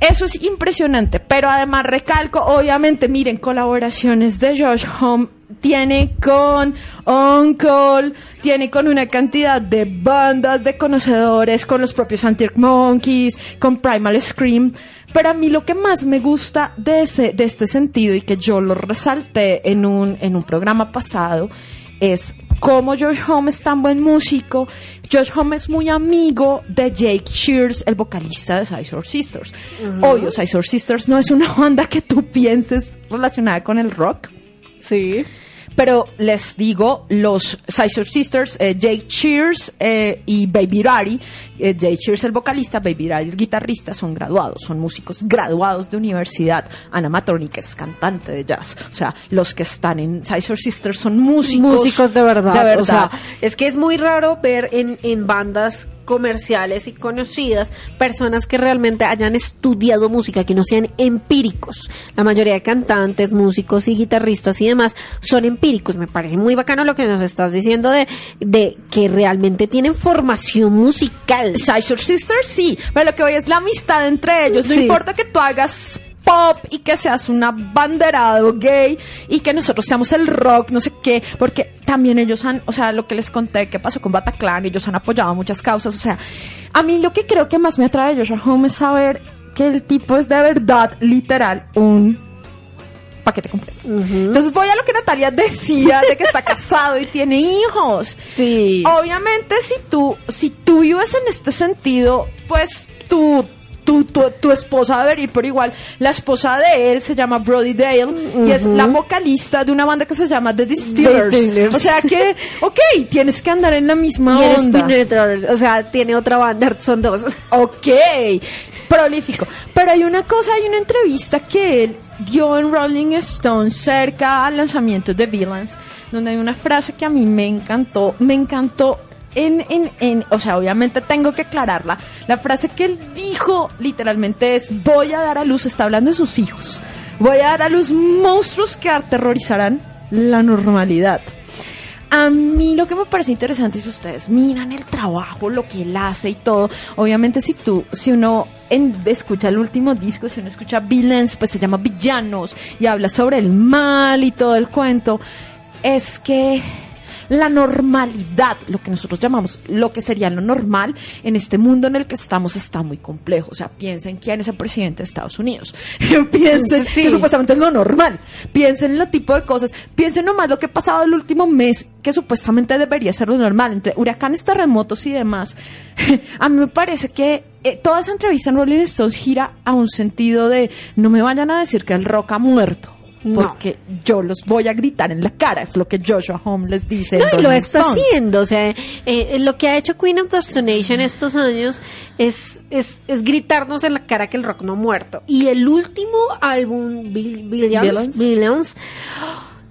Eso es impresionante, pero además recalco, obviamente, miren, colaboraciones de Josh Home tiene con Uncle, tiene con una cantidad de bandas de conocedores, con los propios Antic Monkeys, con Primal Scream. Pero a mí lo que más me gusta de, ese, de este sentido y que yo lo resalté en un, en un programa pasado es cómo George Home es tan buen músico. George Home es muy amigo de Jake Shears, el vocalista de Sizor Sisters. Obvio, Sizor Sisters no es una banda que tú pienses relacionada con el rock. Sí. Pero les digo, los Sizor Sisters, eh, Jake Cheers eh, y Baby Rari, eh, Jake Cheers el vocalista, Baby Rari el guitarrista, son graduados, son músicos graduados de universidad. Ana Matronic es cantante de jazz. O sea, los que están en Sizor Sisters son músicos. músicos de verdad. De verdad. O sea, es que es muy raro ver en, en bandas comerciales y conocidas personas que realmente hayan estudiado música, que no sean empíricos. La mayoría de cantantes, músicos y guitarristas y demás son empíricos. Me parece muy bacano lo que nos estás diciendo de, de que realmente tienen formación musical. Sizor Sisters sí, pero lo que voy es la amistad entre ellos. No Sí. importa que tú hagas pop y que seas un abanderado gay y que nosotros seamos el rock, no sé qué, porque también ellos han, o sea, lo que les conté que pasó con Bataclan, ellos han apoyado muchas causas, o sea, a mí lo que creo que más me atrae de Joshua Home es saber que el tipo es de verdad, literal, un paquete completo. Entonces voy a lo que Natalia decía de que está casado y tiene hijos. [LAUGHS] Sí. Obviamente, si tú, si tú vives en este sentido, pues tú, tu, tu, tu esposa debería ir por igual. La esposa de él se llama Brody Dale y es la vocalista de una banda que se llama The Distillers. Distillers. O sea que, ok, tienes que andar en la misma Y onda. O sea, tiene otra banda, son dos. Ok, prolífico. Pero hay una cosa, hay una entrevista que él dio en Rolling Stone cerca al lanzamiento de Villains, donde hay una frase que a mí me encantó, me encantó en, en, en, o sea, obviamente tengo que aclararla. La frase que él dijo literalmente es, voy a dar a luz, está hablando de sus hijos, voy a dar a luz monstruos que aterrorizarán la normalidad. A mí lo que me parece interesante es ustedes miran el trabajo, lo que él hace y todo. Obviamente si tú, si uno escucha el último disco, si uno escucha Villains, pues se llama Villanos y habla sobre el mal y todo el cuento. Es que la normalidad, lo que nosotros llamamos lo que sería lo normal en este mundo en el que estamos está muy complejo. O sea, piensen quién es el presidente de Estados Unidos. [LAUGHS] piensen que supuestamente es lo normal. Piensen en lo tipo de cosas. Piensen nomás lo que ha pasado el último mes, que supuestamente debería ser lo normal, entre huracanes, terremotos y demás. [LAUGHS] a mí me parece que eh, toda esa entrevista en Rolling Stones gira a un sentido de no me vayan a decir que el rock ha muerto. No. porque yo los voy a gritar en la cara, es lo que Joshua Home les dice. No, y lo está Stones. haciendo. O sea, eh, lo que ha hecho Queen of en estos años es, es, es gritarnos en la cara que el rock no ha muerto. Y el último álbum, Bill- Billions, Billions. Billions,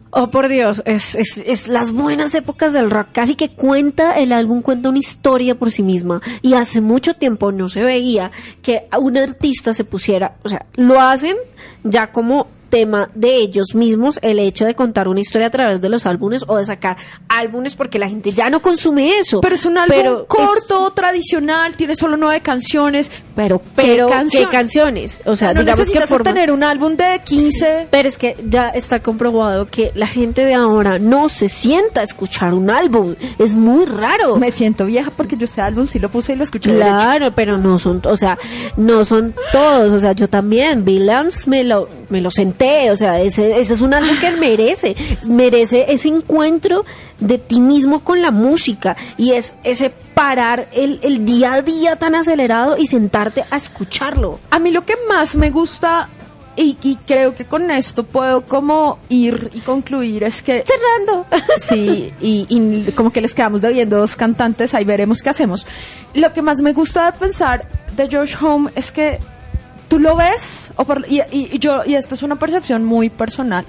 Oh, por Dios, es, es, es las buenas épocas del rock. Casi que cuenta, el álbum cuenta una historia por sí misma. Y hace mucho tiempo no se veía que un artista se pusiera, o sea, lo hacen ya como tema de ellos mismos el hecho de contar una historia a través de los álbumes o de sacar álbumes porque la gente ya no consume eso. Pero es un álbum Pero es- corto, tradicional, tiene solo nueve canciones, pero pero ¿qué ¿qué canciones? canciones? O sea, no digamos que forma- tener un álbum de 15. Pero es que ya está comprobado que la gente de ahora no se sienta a escuchar un álbum. Es muy raro. Me siento vieja porque yo ese álbum sí lo puse y lo escuché derecho. Claro, pero no son, o sea, no son todos, o sea, yo también, Billions me lo, me lo o sea, ese, ese es un álbum que [LAUGHS] merece, merece ese encuentro de ti mismo con la música y es ese parar el, el día a día tan acelerado y sentarte a escucharlo. A mí lo que más me gusta y, y creo que con esto puedo como ir y concluir es que Cerrando. [LAUGHS] sí y, y como que les quedamos debiendo dos cantantes ahí veremos qué hacemos lo que más me gusta de pensar de Josh Home es que tú lo ves o por- y, yo y esta es una percepción muy personal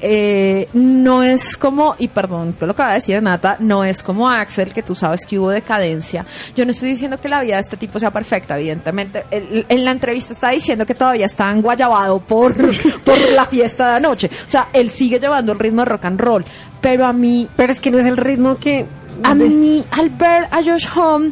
eh, no es como, y perdón por lo que va a decir Nata, no es como Axel, que tú sabes que hubo decadencia. Yo no estoy diciendo que la vida de este tipo sea perfecta, evidentemente. En la entrevista está diciendo que todavía está enguayabado por, [LAUGHS] por la fiesta de anoche. O sea, él sigue llevando el ritmo de rock and roll. Pero a mí, Pero es que no es el ritmo que... a mí, al ver a Josh Home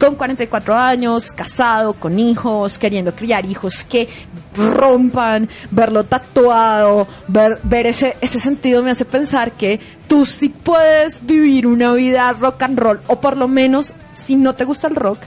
con 44 años, casado, con hijos, queriendo criar hijos que rompan, verlo tatuado, ver, ese, ese sentido me hace pensar que tú sí puedes vivir una vida rock and roll, o por lo menos, si no te gusta el rock,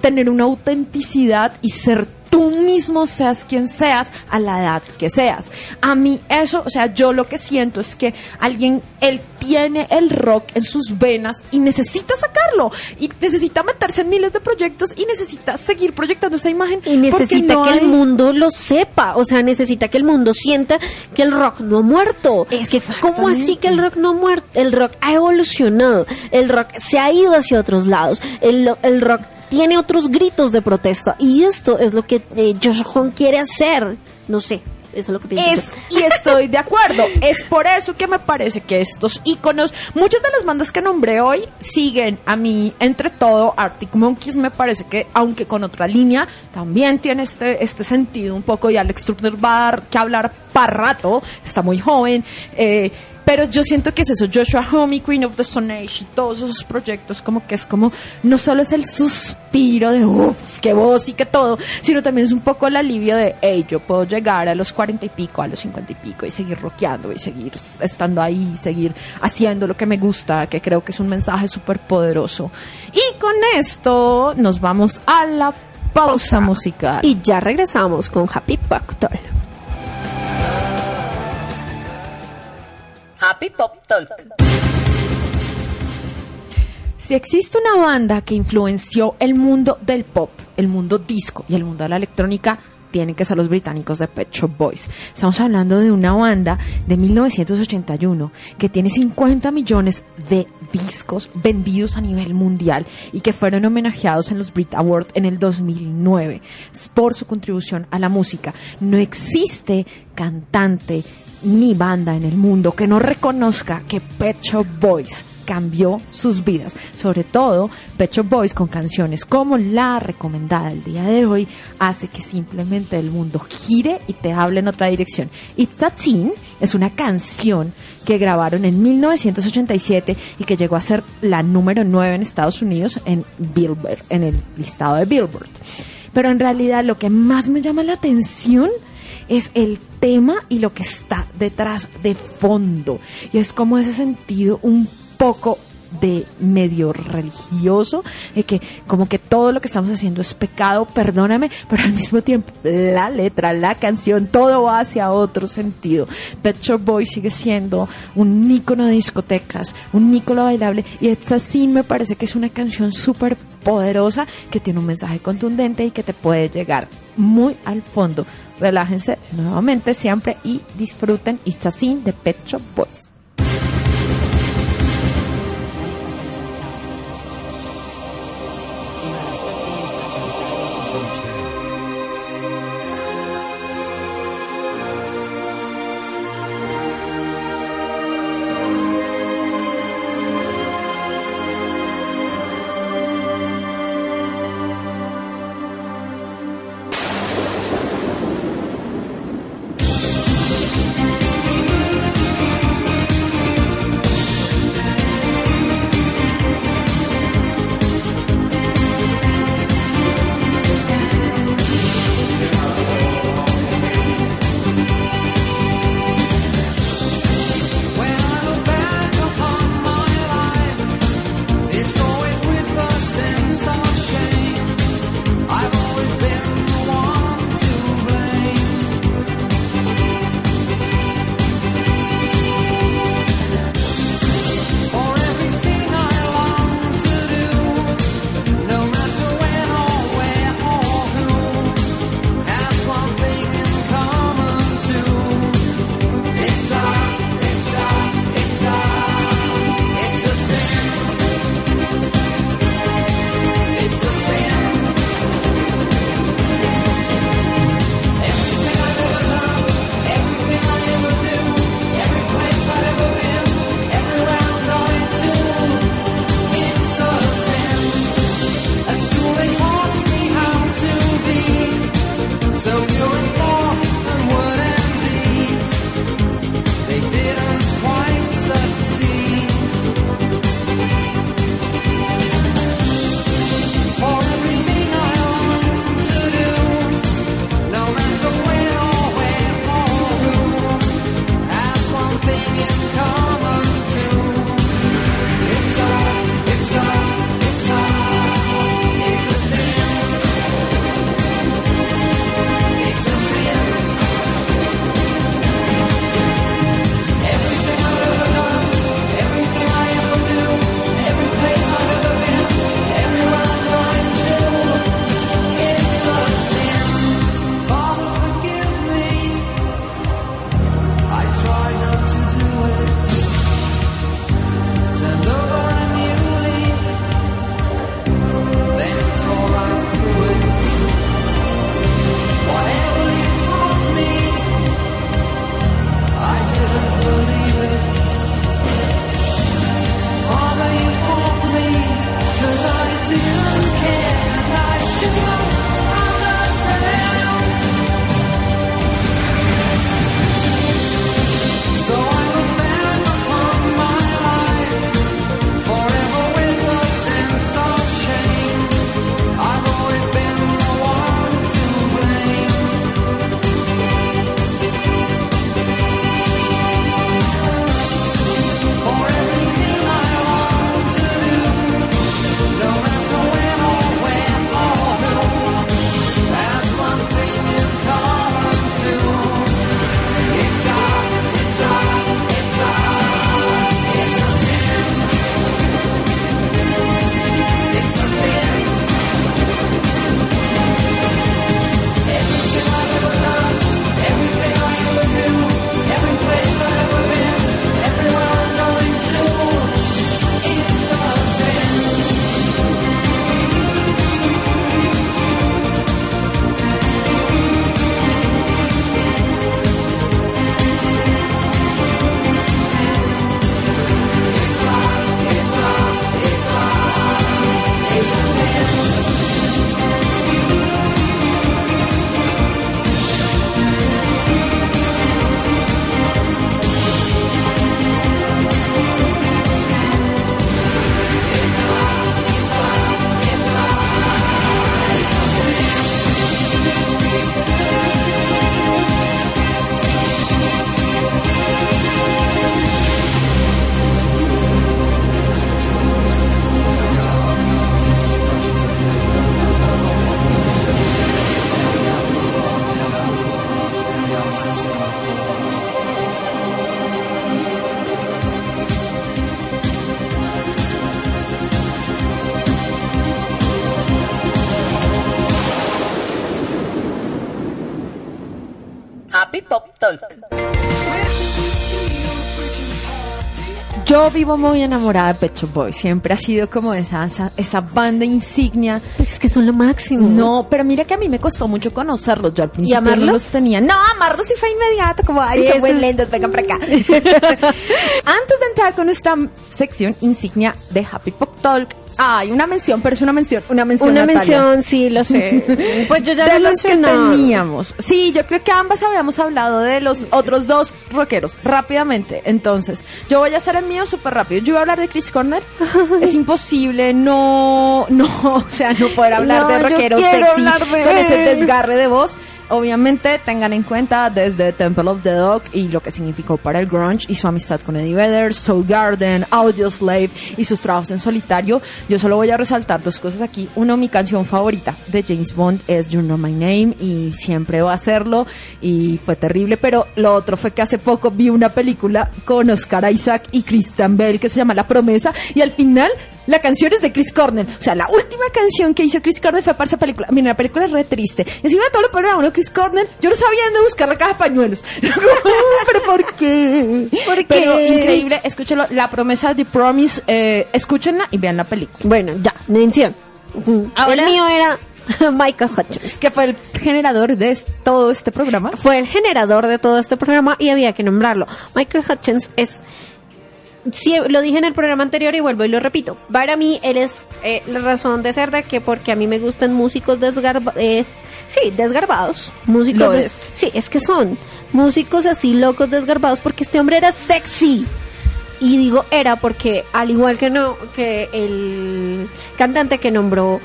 tener una autenticidad y ser tú mismo, seas quien seas, a la edad que seas. A mí eso, o sea, yo lo que siento es que alguien, él tiene el rock en sus venas y necesita sacarlo, y necesita meterse en miles de proyectos y necesita seguir proyectando esa imagen. Y necesita no que el mundo lo sepa, o sea, necesita que el mundo sienta que el rock no ha muerto. Que, ¿Cómo así que el rock no ha muerto? El rock ha evolucionado, el rock se ha ido hacia otros lados, el, el rock tiene otros gritos de protesta y esto es lo que eh, Josh Home quiere hacer. No sé, eso es lo que pienso. Es, y estoy de acuerdo. [LAUGHS] Es por eso que me parece que estos íconos, muchas de las bandas que nombré hoy, siguen a mí, entre todo, Arctic Monkeys me parece que, aunque con otra línea, también tiene este, este sentido un poco, y Alex Turner va a dar que hablar para rato, está muy joven, eh, pero yo siento que es eso, Joshua Home y Queen of the Stone Age todos esos proyectos como que es como, no solo es el suspiro de uff, qué voz y qué todo, sino también es un poco el alivio de, hey, yo puedo llegar a los cuarenta y pico, a los cincuenta y pico y seguir rockeando y seguir estando ahí, y seguir haciendo lo que me gusta, que creo que es un mensaje súper poderoso. Y con esto nos vamos a la pausa musical. Y ya regresamos con Happy Factor. Pop Talk. Si existe una banda que influenció el mundo del pop, el mundo disco y el mundo de la electrónica, tienen que ser los británicos de Pet Shop Boys. Estamos hablando de una banda de 1981 que tiene 50 millones de discos vendidos a nivel mundial y que fueron homenajeados en los Brit Awards en el 2009 por su contribución a la música. No existe cantante ni banda en el mundo que no reconozca que Pet Shop Boys cambió sus vidas. Sobre todo, Pet Boys con canciones como la recomendada el día de hoy hace que simplemente el mundo gire y te hable en otra dirección. It's a Teen es una canción que grabaron en 1987 y que llegó a ser la número 9 en Estados Unidos en Billboard, en el listado de Billboard. Pero en realidad lo que más me llama la atención es el tema y lo que está detrás de fondo. Y es como ese sentido un poco de medio religioso, de que como que todo lo que estamos haciendo es pecado, perdóname, pero al mismo tiempo la letra, la canción, todo va hacia otro sentido. Pet Shop Boy sigue siendo un ícono de discotecas, un ícono bailable, y It's a Sin me parece que es una canción súper poderosa que tiene un mensaje contundente y que te puede llegar muy al fondo. Relájense nuevamente siempre y disfruten It's a de Pet Shop Boys. Vivo muy enamorada de Pet Shop Boys. Siempre ha sido como esa, esa, esa banda insignia. Pero es que son lo máximo. No, pero mira que a mí me costó mucho conocerlos. Yo al principio no amarlos? los tenía. No, amarlos sí fue inmediato. Como, ay, Sí, son muy lindos, vengan para acá. [LAUGHS] Antes de entrar con nuestra sección insignia de Happy Pop Talk, hay una mención, pero es una mención, una mención. Una Natalia. mención, sí, lo sé. [LAUGHS] pues yo ya de lo los que teníamos. Sí, yo creo que ambas habíamos hablado de los otros dos rockeros rápidamente. Entonces, yo voy a hacer el mío súper rápido. Yo voy a hablar de Chris Cornell. [LAUGHS] es imposible no, no, [LAUGHS] o sea, no poder hablar No, de yo rockero quiero sexy hablar de con ese desgarre de voz. Obviamente tengan en cuenta desde Temple of the Dog y lo que significó para el grunge y su amistad con Eddie Vedder, Soul Garden, Audio Slave y sus trabajos en solitario. Yo solo voy a resaltar dos cosas aquí. Uno, mi canción favorita de James Bond es You Know My Name y siempre va a hacerlo y fue terrible. Pero lo otro fue que hace poco vi una película con Oscar Isaac y Christian Bell que se llama La Promesa y al final la canción es de Chris Cornell. O sea, la última canción que hizo Chris Cornell fue para esa película. Mira, la película es re triste. Y encima de todo lo ponen a uno Chris Cornell. Yo no sabía dónde buscar la caja de pañuelos. [LAUGHS] ¿Pero por qué? ¿Por Pero qué? increíble. Escúchelo. La promesa de Promise. Eh, escúchenla y vean la película. Bueno, ya, mención. Ahora- El mío era [LAUGHS] Michael Hutchins. Que fue el generador de todo este programa. Fue el generador de todo este programa y había que nombrarlo. Michael Hutchins es sí, lo dije en el programa anterior y vuelvo y lo repito. Para mí, él es eh, la razón de ser de que porque a mí me gustan músicos desgarbados. sí, desgarbados. Músicos. Lo des- es. Sí, es que son músicos así locos desgarbados porque este hombre era sexy. Y digo era porque al igual que no que el cantante que nombró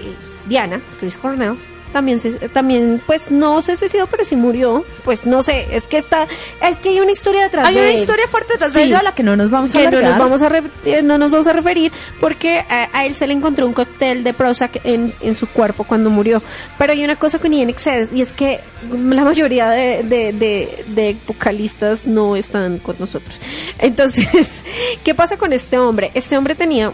eh, Diana, Chris Cornell, también se, también pues no se suicidó, pero sí murió. Pues no sé, es que está es que hay una historia detrás Hay de una él. historia fuerte detrás Sí. de ello a la que no nos vamos a que no nos vamos a re- eh, no nos vamos a referir porque a, a él se le encontró un cóctel de Prozac en, en su cuerpo cuando murió. Pero hay una cosa con Ian Excess y es que la mayoría de, de, de, de vocalistas no están con nosotros. Entonces, [LAUGHS] ¿qué pasa con este hombre? Este hombre tenía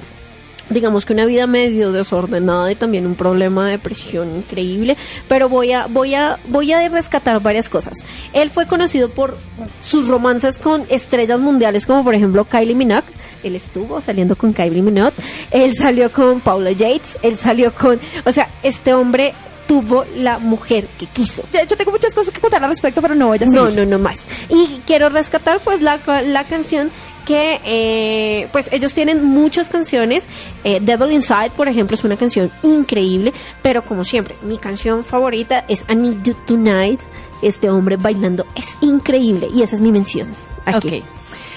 digamos que una vida medio desordenada y también un problema de depresión increíble, pero voy a voy a voy a rescatar varias cosas. Él fue conocido por sus romances con estrellas mundiales como por ejemplo Kylie Minogue, él estuvo saliendo con Kylie Minogue, él salió con Paula Yates, él salió con, o sea, este hombre tuvo la mujer que quiso. Yo tengo muchas cosas que contar al respecto, pero no voy a seguir. No, no, no más. Y quiero rescatar pues la, la canción que eh, pues ellos tienen muchas canciones. Eh, Devil Inside, por ejemplo, es una canción increíble, pero como siempre, mi canción favorita es I Need You Tonight. Este hombre bailando es increíble y esa es mi mención. Aquí.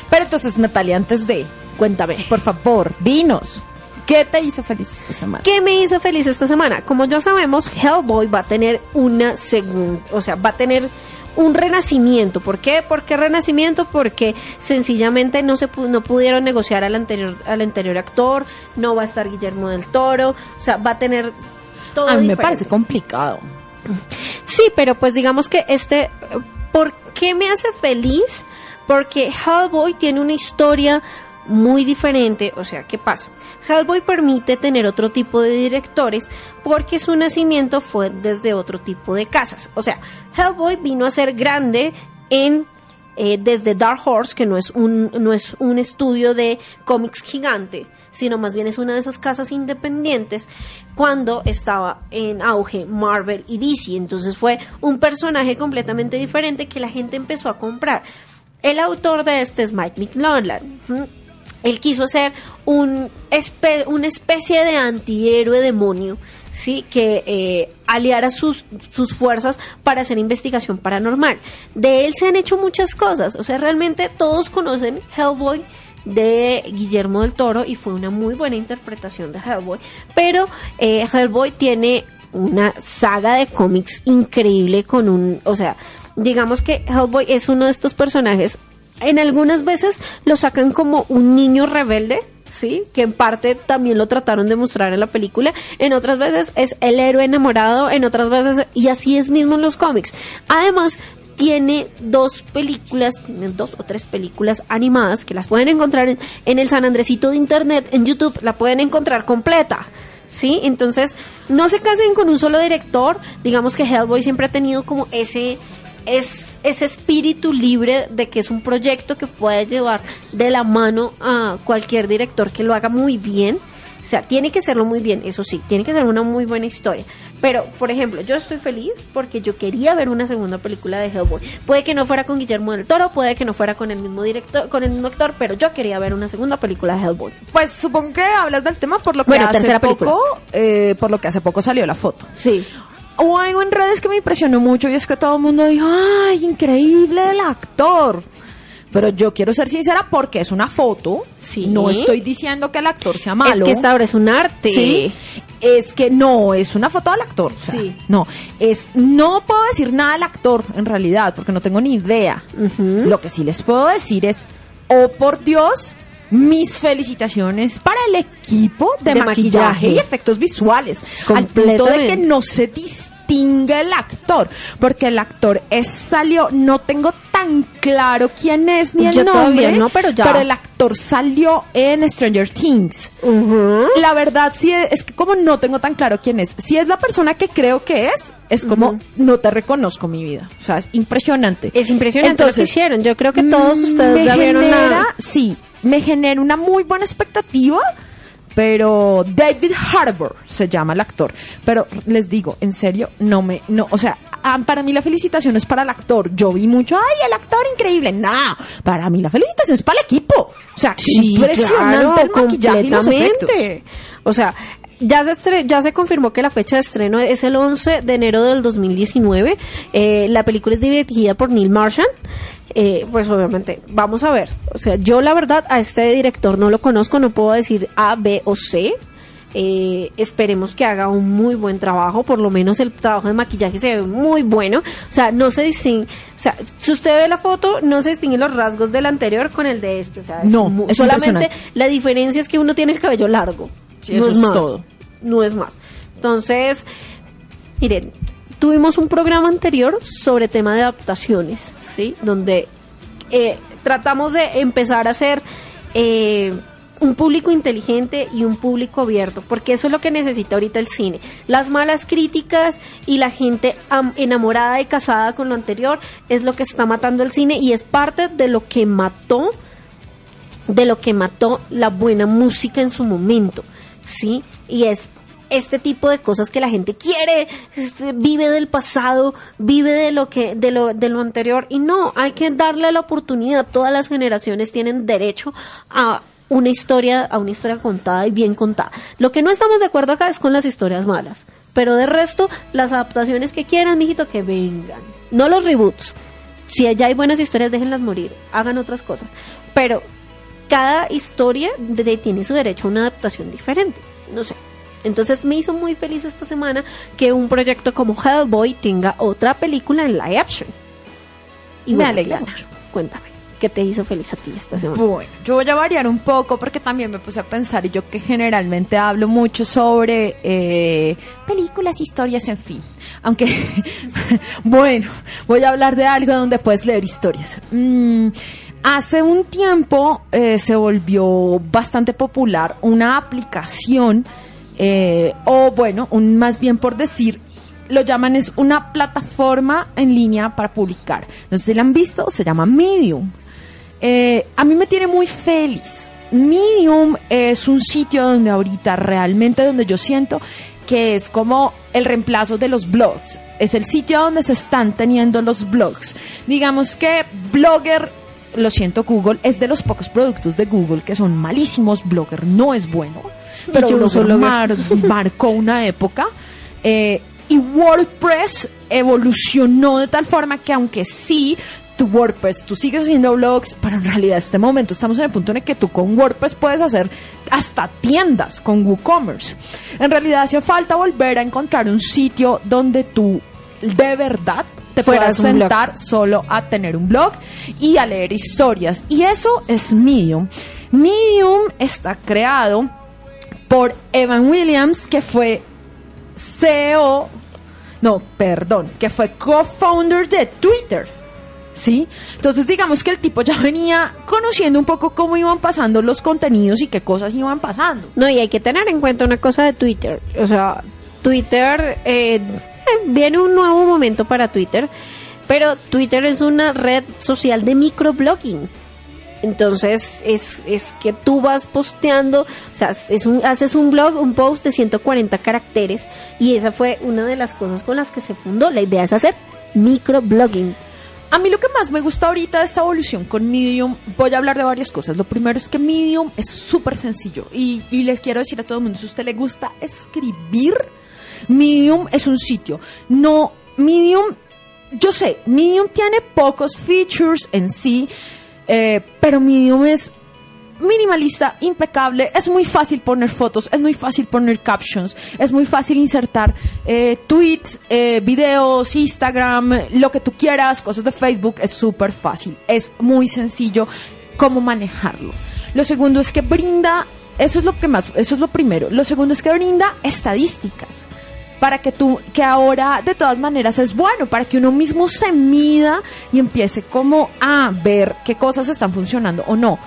Pero entonces, Natalia, antes de, Cuéntame. por favor, dinos, ¿qué te hizo feliz esta semana? ¿Qué me hizo feliz esta semana? Como ya sabemos, Hellboy va a tener una segunda, o sea, va a tener un renacimiento. ¿Por qué? ¿Por qué renacimiento? Porque sencillamente no se no pudieron negociar al anterior al anterior actor, no va a estar Guillermo del Toro, o sea, va a tener todo A mí me diferente. parece complicado. Sí, pero pues digamos que este, ¿por qué me hace feliz? Porque Hellboy tiene una historia muy diferente, o sea, ¿qué pasa? Hellboy permite tener otro tipo de directores porque su nacimiento fue desde otro tipo de casas. O sea, Hellboy vino a ser grande en eh, desde Dark Horse, que no es un no es un estudio de cómics gigante, sino más bien es una de esas casas independientes cuando estaba en auge Marvel y DC. Entonces fue un personaje completamente diferente que la gente empezó a comprar. El autor de este es Mike McLaughlin. Él quiso ser un espe- una especie de antihéroe demonio, sí, que eh, aliara sus, sus fuerzas para hacer investigación paranormal. De él se han hecho muchas cosas, o sea, realmente todos conocen Hellboy de Guillermo del Toro y fue una muy buena interpretación de Hellboy, pero eh, Hellboy tiene una saga de cómics increíble con un, o sea, digamos que Hellboy es uno de estos personajes en algunas veces lo sacan como un niño rebelde, ¿sí? Que en parte también lo trataron de mostrar en la película. En otras veces es el héroe enamorado, en otras veces, y así es mismo en los cómics. Además, tiene dos películas, dos o tres películas animadas que las pueden encontrar en, en el San Andresito de Internet, en YouTube, la pueden encontrar completa. ¿Sí? Entonces, no se casen con un solo director. Digamos que Hellboy siempre ha tenido como ese es ese espíritu libre de que es un proyecto que puede llevar de la mano a cualquier director que lo haga muy bien. O sea, tiene que serlo muy bien, eso sí, tiene que ser una muy buena historia. Pero, por ejemplo, yo estoy feliz porque yo quería ver una segunda película de Hellboy. Puede que no fuera con Guillermo del Toro, puede que no fuera con el mismo director, con el mismo actor, pero yo quería ver una segunda película de Hellboy. Pues supongo que hablas del tema por lo que Bueno, hace tercera poco, película. eh, por lo que hace poco salió la foto. Sí. Hubo algo en redes que me impresionó mucho y es que todo el mundo dijo, ay, increíble el actor. Pero yo quiero ser sincera porque es una foto. Sí. No estoy diciendo que el actor sea malo. Es que esta obra es un arte. Sí. Es que no, es una foto del actor. o sea, Sí. No, es, no puedo decir nada del actor en realidad porque no tengo ni idea. Lo que sí les puedo decir es, oh por Dios, mis felicitaciones para el equipo de, De maquillaje, maquillaje. y efectos visuales. Al punto de que no se distingue el actor, porque el actor es, salió, no tengo tan claro quién es ni el Yo nombre, no, pero ya. el actor salió en Stranger Things. La verdad sí es, es que como no tengo tan claro quién es, si es la persona que creo que es, es como no te reconozco mi vida. O sea, es impresionante. Es impresionante lo que Entonces, hicieron. Yo creo que todos mm, ustedes ya vieron la... Sí, me genera una muy buena expectativa, pero David Harbour se llama el actor. Pero les digo, en serio, no me, no, o sea, ah, para mí la felicitación es para el actor. Yo vi mucho, ay, el actor increíble. No, para mí la felicitación es para el equipo. O sea, impresionante el maquillaje y los efectos. completamente. O sea, ya se, estre- ya se confirmó que la fecha de estreno es el 11 de enero del 2019. Eh, la película es dirigida por Neil Marshall. Eh, pues obviamente, vamos a ver. O sea, yo la verdad a este director no lo conozco, no puedo decir A, B o C. Eh, esperemos que haga un muy buen trabajo, por lo menos el trabajo de maquillaje se ve muy bueno, o sea, no se distingue, o sea, si usted ve la foto, no se distinguen los rasgos del anterior con el de este, o sea, es No, es solamente la diferencia es que uno tiene el cabello largo, Sí, no eso es más, todo. no es más. Entonces, miren, tuvimos un programa anterior sobre tema de adaptaciones, ¿sí? Donde eh, tratamos de empezar a hacer eh, un público inteligente y un público abierto, porque eso es lo que necesita ahorita el cine. Las malas críticas y la gente am- enamorada y casada con lo anterior es lo que está matando el cine y es parte de lo que mató de lo que mató la buena música en su momento, ¿sí? Y es este tipo de cosas que la gente quiere, vive del pasado, vive de lo que de lo de lo anterior y no, hay que darle la oportunidad, todas las generaciones tienen derecho a una historia, a una historia contada y bien contada. Lo que no estamos de acuerdo acá es con las historias malas, pero de resto las adaptaciones que quieran, mijito, que vengan. No los reboots. Si allá hay buenas historias, déjenlas morir, hagan otras cosas. Pero cada historia de- tiene su derecho a una adaptación diferente. No sé. Entonces me hizo muy feliz esta semana que un proyecto como Hellboy tenga otra película en live action. Y Me bueno, alegra mucho. Cuéntame, ¿qué te hizo feliz a ti esta semana? Bueno, yo voy a variar un poco porque también me puse a pensar y yo que generalmente hablo mucho sobre eh, películas, historias, en fin. Aunque, [LAUGHS] bueno, voy a hablar de algo donde puedes leer historias. Mm, hace un tiempo eh, se volvió bastante popular una aplicación, eh, o bueno, un, más bien por decir, lo llaman es una plataforma en línea para publicar. No sé si la han visto, se llama Medium. Eh, a mí me tiene muy feliz. Medium es un sitio donde ahorita realmente donde yo siento que es como el reemplazo de los blogs. Es el sitio donde se están teniendo los blogs. Digamos que Blogger, lo siento Google, es de los pocos productos de Google que son malísimos. Blogger no es bueno, pero yo Blogger Blogger. mar- [LAUGHS] [LAUGHS] marcó una época. Eh, y WordPress evolucionó de tal forma que aunque sí, tu WordPress, tú sigues haciendo blogs, pero en realidad en este momento estamos en el punto en el que tú con WordPress puedes hacer hasta tiendas con WooCommerce. En realidad hace falta volver a encontrar un sitio donde tú de verdad te puedas blog. sentar solo a tener un blog y a leer historias. Y eso es Medium. Medium está creado por Evan Williams, que fue CEO, no, perdón, que fue co-founder de Twitter. ¿Sí? Entonces digamos que el tipo ya venía conociendo un poco cómo iban pasando los contenidos y qué cosas iban pasando. No, y hay que tener en cuenta una cosa de Twitter. O sea, Twitter, eh, viene un nuevo momento para Twitter. pero Twitter es una red social de microblogging. Entonces es, es que tú vas posteando, o sea, es un, haces un blog, un post de 140 caracteres y esa fue una de las cosas con las que se fundó. La idea es hacer microblogging. A mí lo que más me gusta ahorita de esta evolución con Medium, voy a hablar de varias cosas. Lo primero es que Medium es súper sencillo y, y les quiero decir a todo el mundo, si a usted le gusta escribir, Medium es un sitio. No, Medium, yo sé, Medium tiene pocos features en sí, eh, pero Medium es minimalista, impecable, es muy fácil poner fotos, es muy fácil poner captions, es muy fácil insertar eh, tweets, eh, videos, Instagram, lo que tú quieras, cosas de Facebook, es súper fácil, es muy sencillo cómo manejarlo. Lo segundo es que brinda, eso es lo que más, eso es lo primero. Lo segundo es que brinda estadísticas para que tú, que ahora de todas maneras es bueno, para que uno mismo se mida y empiece como a ver qué cosas están funcionando o no.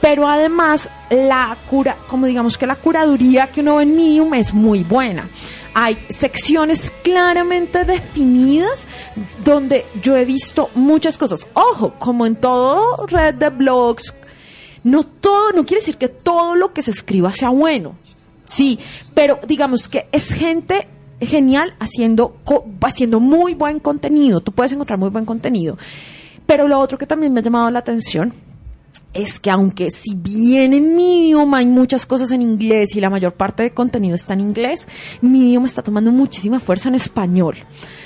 Pero además, la cura, como digamos que la curaduría que uno ve en Medium es muy buena. Hay secciones claramente definidas donde yo he visto muchas cosas. Ojo, como en todo red de blogs, no todo, no quiere decir que todo lo que se escriba sea bueno. Sí, pero digamos que es gente genial haciendo, haciendo muy buen contenido. Tú puedes encontrar muy buen contenido. Pero lo otro que también me ha llamado la atención es que aunque si bien en Medium hay muchas cosas en inglés y la mayor parte de contenido está en inglés, Medium está tomando muchísima fuerza en español.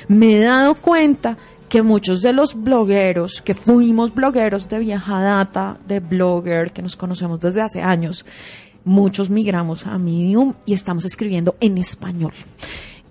Me he dado cuenta que muchos de los blogueros, que fuimos blogueros de vieja data, de blogger, que nos conocemos desde hace años, muchos migramos a Medium y estamos escribiendo en español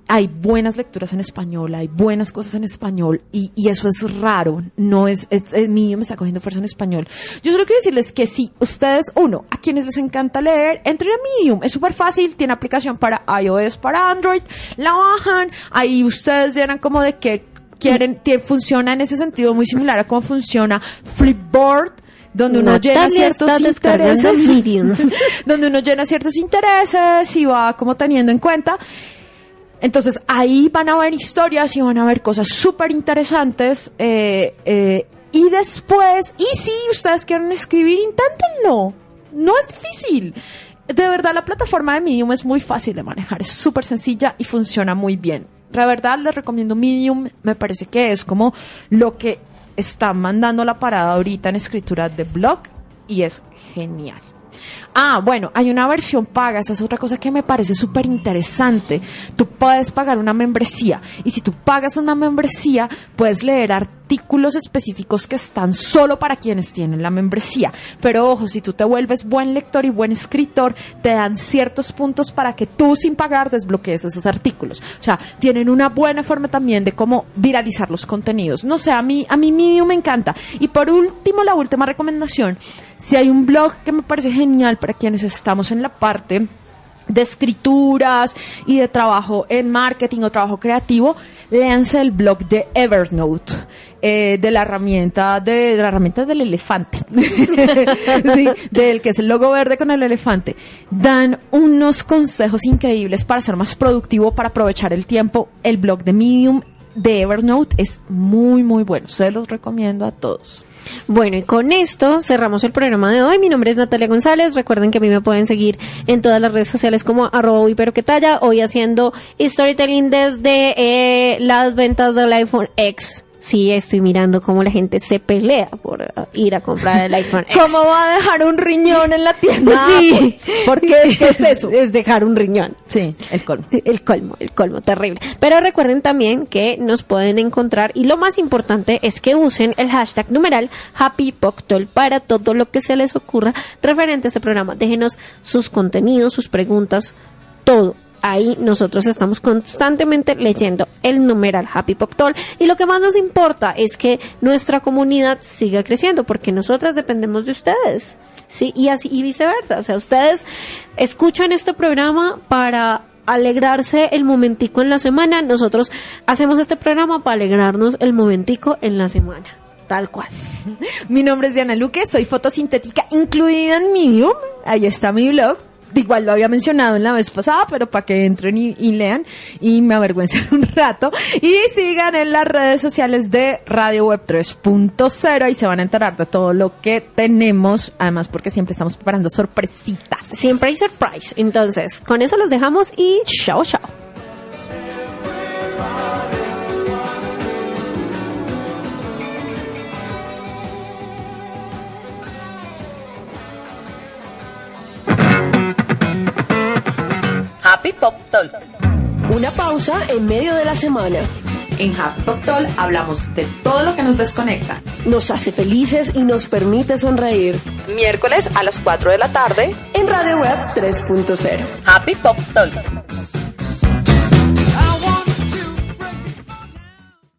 hay buenas lecturas en español, hay buenas cosas en español y, y eso es raro, no es, es, es mío, me está cogiendo fuerza en español. Yo solo quiero decirles que si ustedes, uno, a quienes les encanta leer, entren a Medium, es súper fácil, tiene aplicación para iOS, para Android, la bajan, ahí ustedes llenan como de que quieren, tie- funciona en ese sentido muy similar a cómo funciona Flipboard, donde uno llena ciertos intereses, [LAUGHS] donde uno llena ciertos intereses y va como teniendo en cuenta. Entonces ahí van a ver historias y van a ver cosas súper interesantes. eh, eh, y después, y si ustedes quieren escribir, inténtenlo. No es difícil. De verdad, la plataforma de Medium es muy fácil de manejar, es súper sencilla y funciona muy bien. La verdad, les recomiendo Medium, me parece que es como lo que está mandando la parada ahorita en escritura de blog y es genial. Ah, bueno, hay una versión paga, esa es otra cosa que me parece súper interesante. Tú puedes pagar una membresía y si tú pagas una membresía, puedes leer artículos específicos que están solo para quienes tienen la membresía. Pero ojo, si tú te vuelves buen lector y buen escritor, te dan ciertos puntos para que tú sin pagar desbloquees esos artículos. O sea, tienen una buena forma también de cómo viralizar los contenidos. No sé, a mí, a mí Medium me encanta. Y por último, la última recomendación, si hay un blog que me parece genial para quienes estamos en la parte de escrituras y de trabajo en marketing o trabajo creativo, léanse el blog de Evernote, eh, de la herramienta de, la herramienta del elefante, [LAUGHS] del que es el logo verde con el elefante. Dan unos consejos increíbles para ser más productivo, para aprovechar el tiempo. El blog de Medium de Evernote es muy muy bueno, se los recomiendo a todos. Bueno, y con esto cerramos el programa de hoy. Mi nombre es Natalia González. Recuerden que a mí me pueden seguir en todas las redes sociales como arroba talla. Hoy haciendo storytelling desde eh, las ventas del iPhone X. Sí, estoy mirando cómo la gente se pelea por ir a comprar el iPhone [LAUGHS] X. ¿Cómo va a dejar un riñón en la tienda? [LAUGHS] Sí. ¿Por qué? [LAUGHS] ¿Qué es eso? Es dejar un riñón. Sí, el colmo. El colmo, el colmo, terrible. Pero recuerden también que nos pueden encontrar y lo más importante es que usen el hashtag numeral HappyPoctol para todo lo que se les ocurra referente a este programa. Déjenos sus contenidos, sus preguntas, todo. Ahí nosotros estamos constantemente leyendo el numeral Happy Poctol y lo que más nos importa es que nuestra comunidad siga creciendo porque nosotras dependemos de ustedes. Sí, y así y viceversa, o sea, ustedes escuchan este programa para alegrarse el momentico en la semana, nosotros hacemos este programa para alegrarnos el momentico en la semana, tal cual. [LAUGHS] Mi nombre es Diana Luque, soy fotosintética incluida en Medium. Ahí está mi blog. Igual lo había mencionado en la vez pasada, pero para que entren y, lean y me avergüencen [LAUGHS] un rato. Y sigan en las redes sociales de Radio Web 3.0 y se van a enterar de todo lo que tenemos, además porque siempre estamos preparando sorpresitas. Siempre hay surprise. Entonces, con eso los dejamos y chao, chao. Happy Pop Talk. Una pausa en medio de la semana. En Happy Pop Talk hablamos de todo lo que nos desconecta. Nos hace felices y nos permite sonreír. Miércoles a las 4 de la tarde. En Radio Web 3.0. Happy Pop Talk.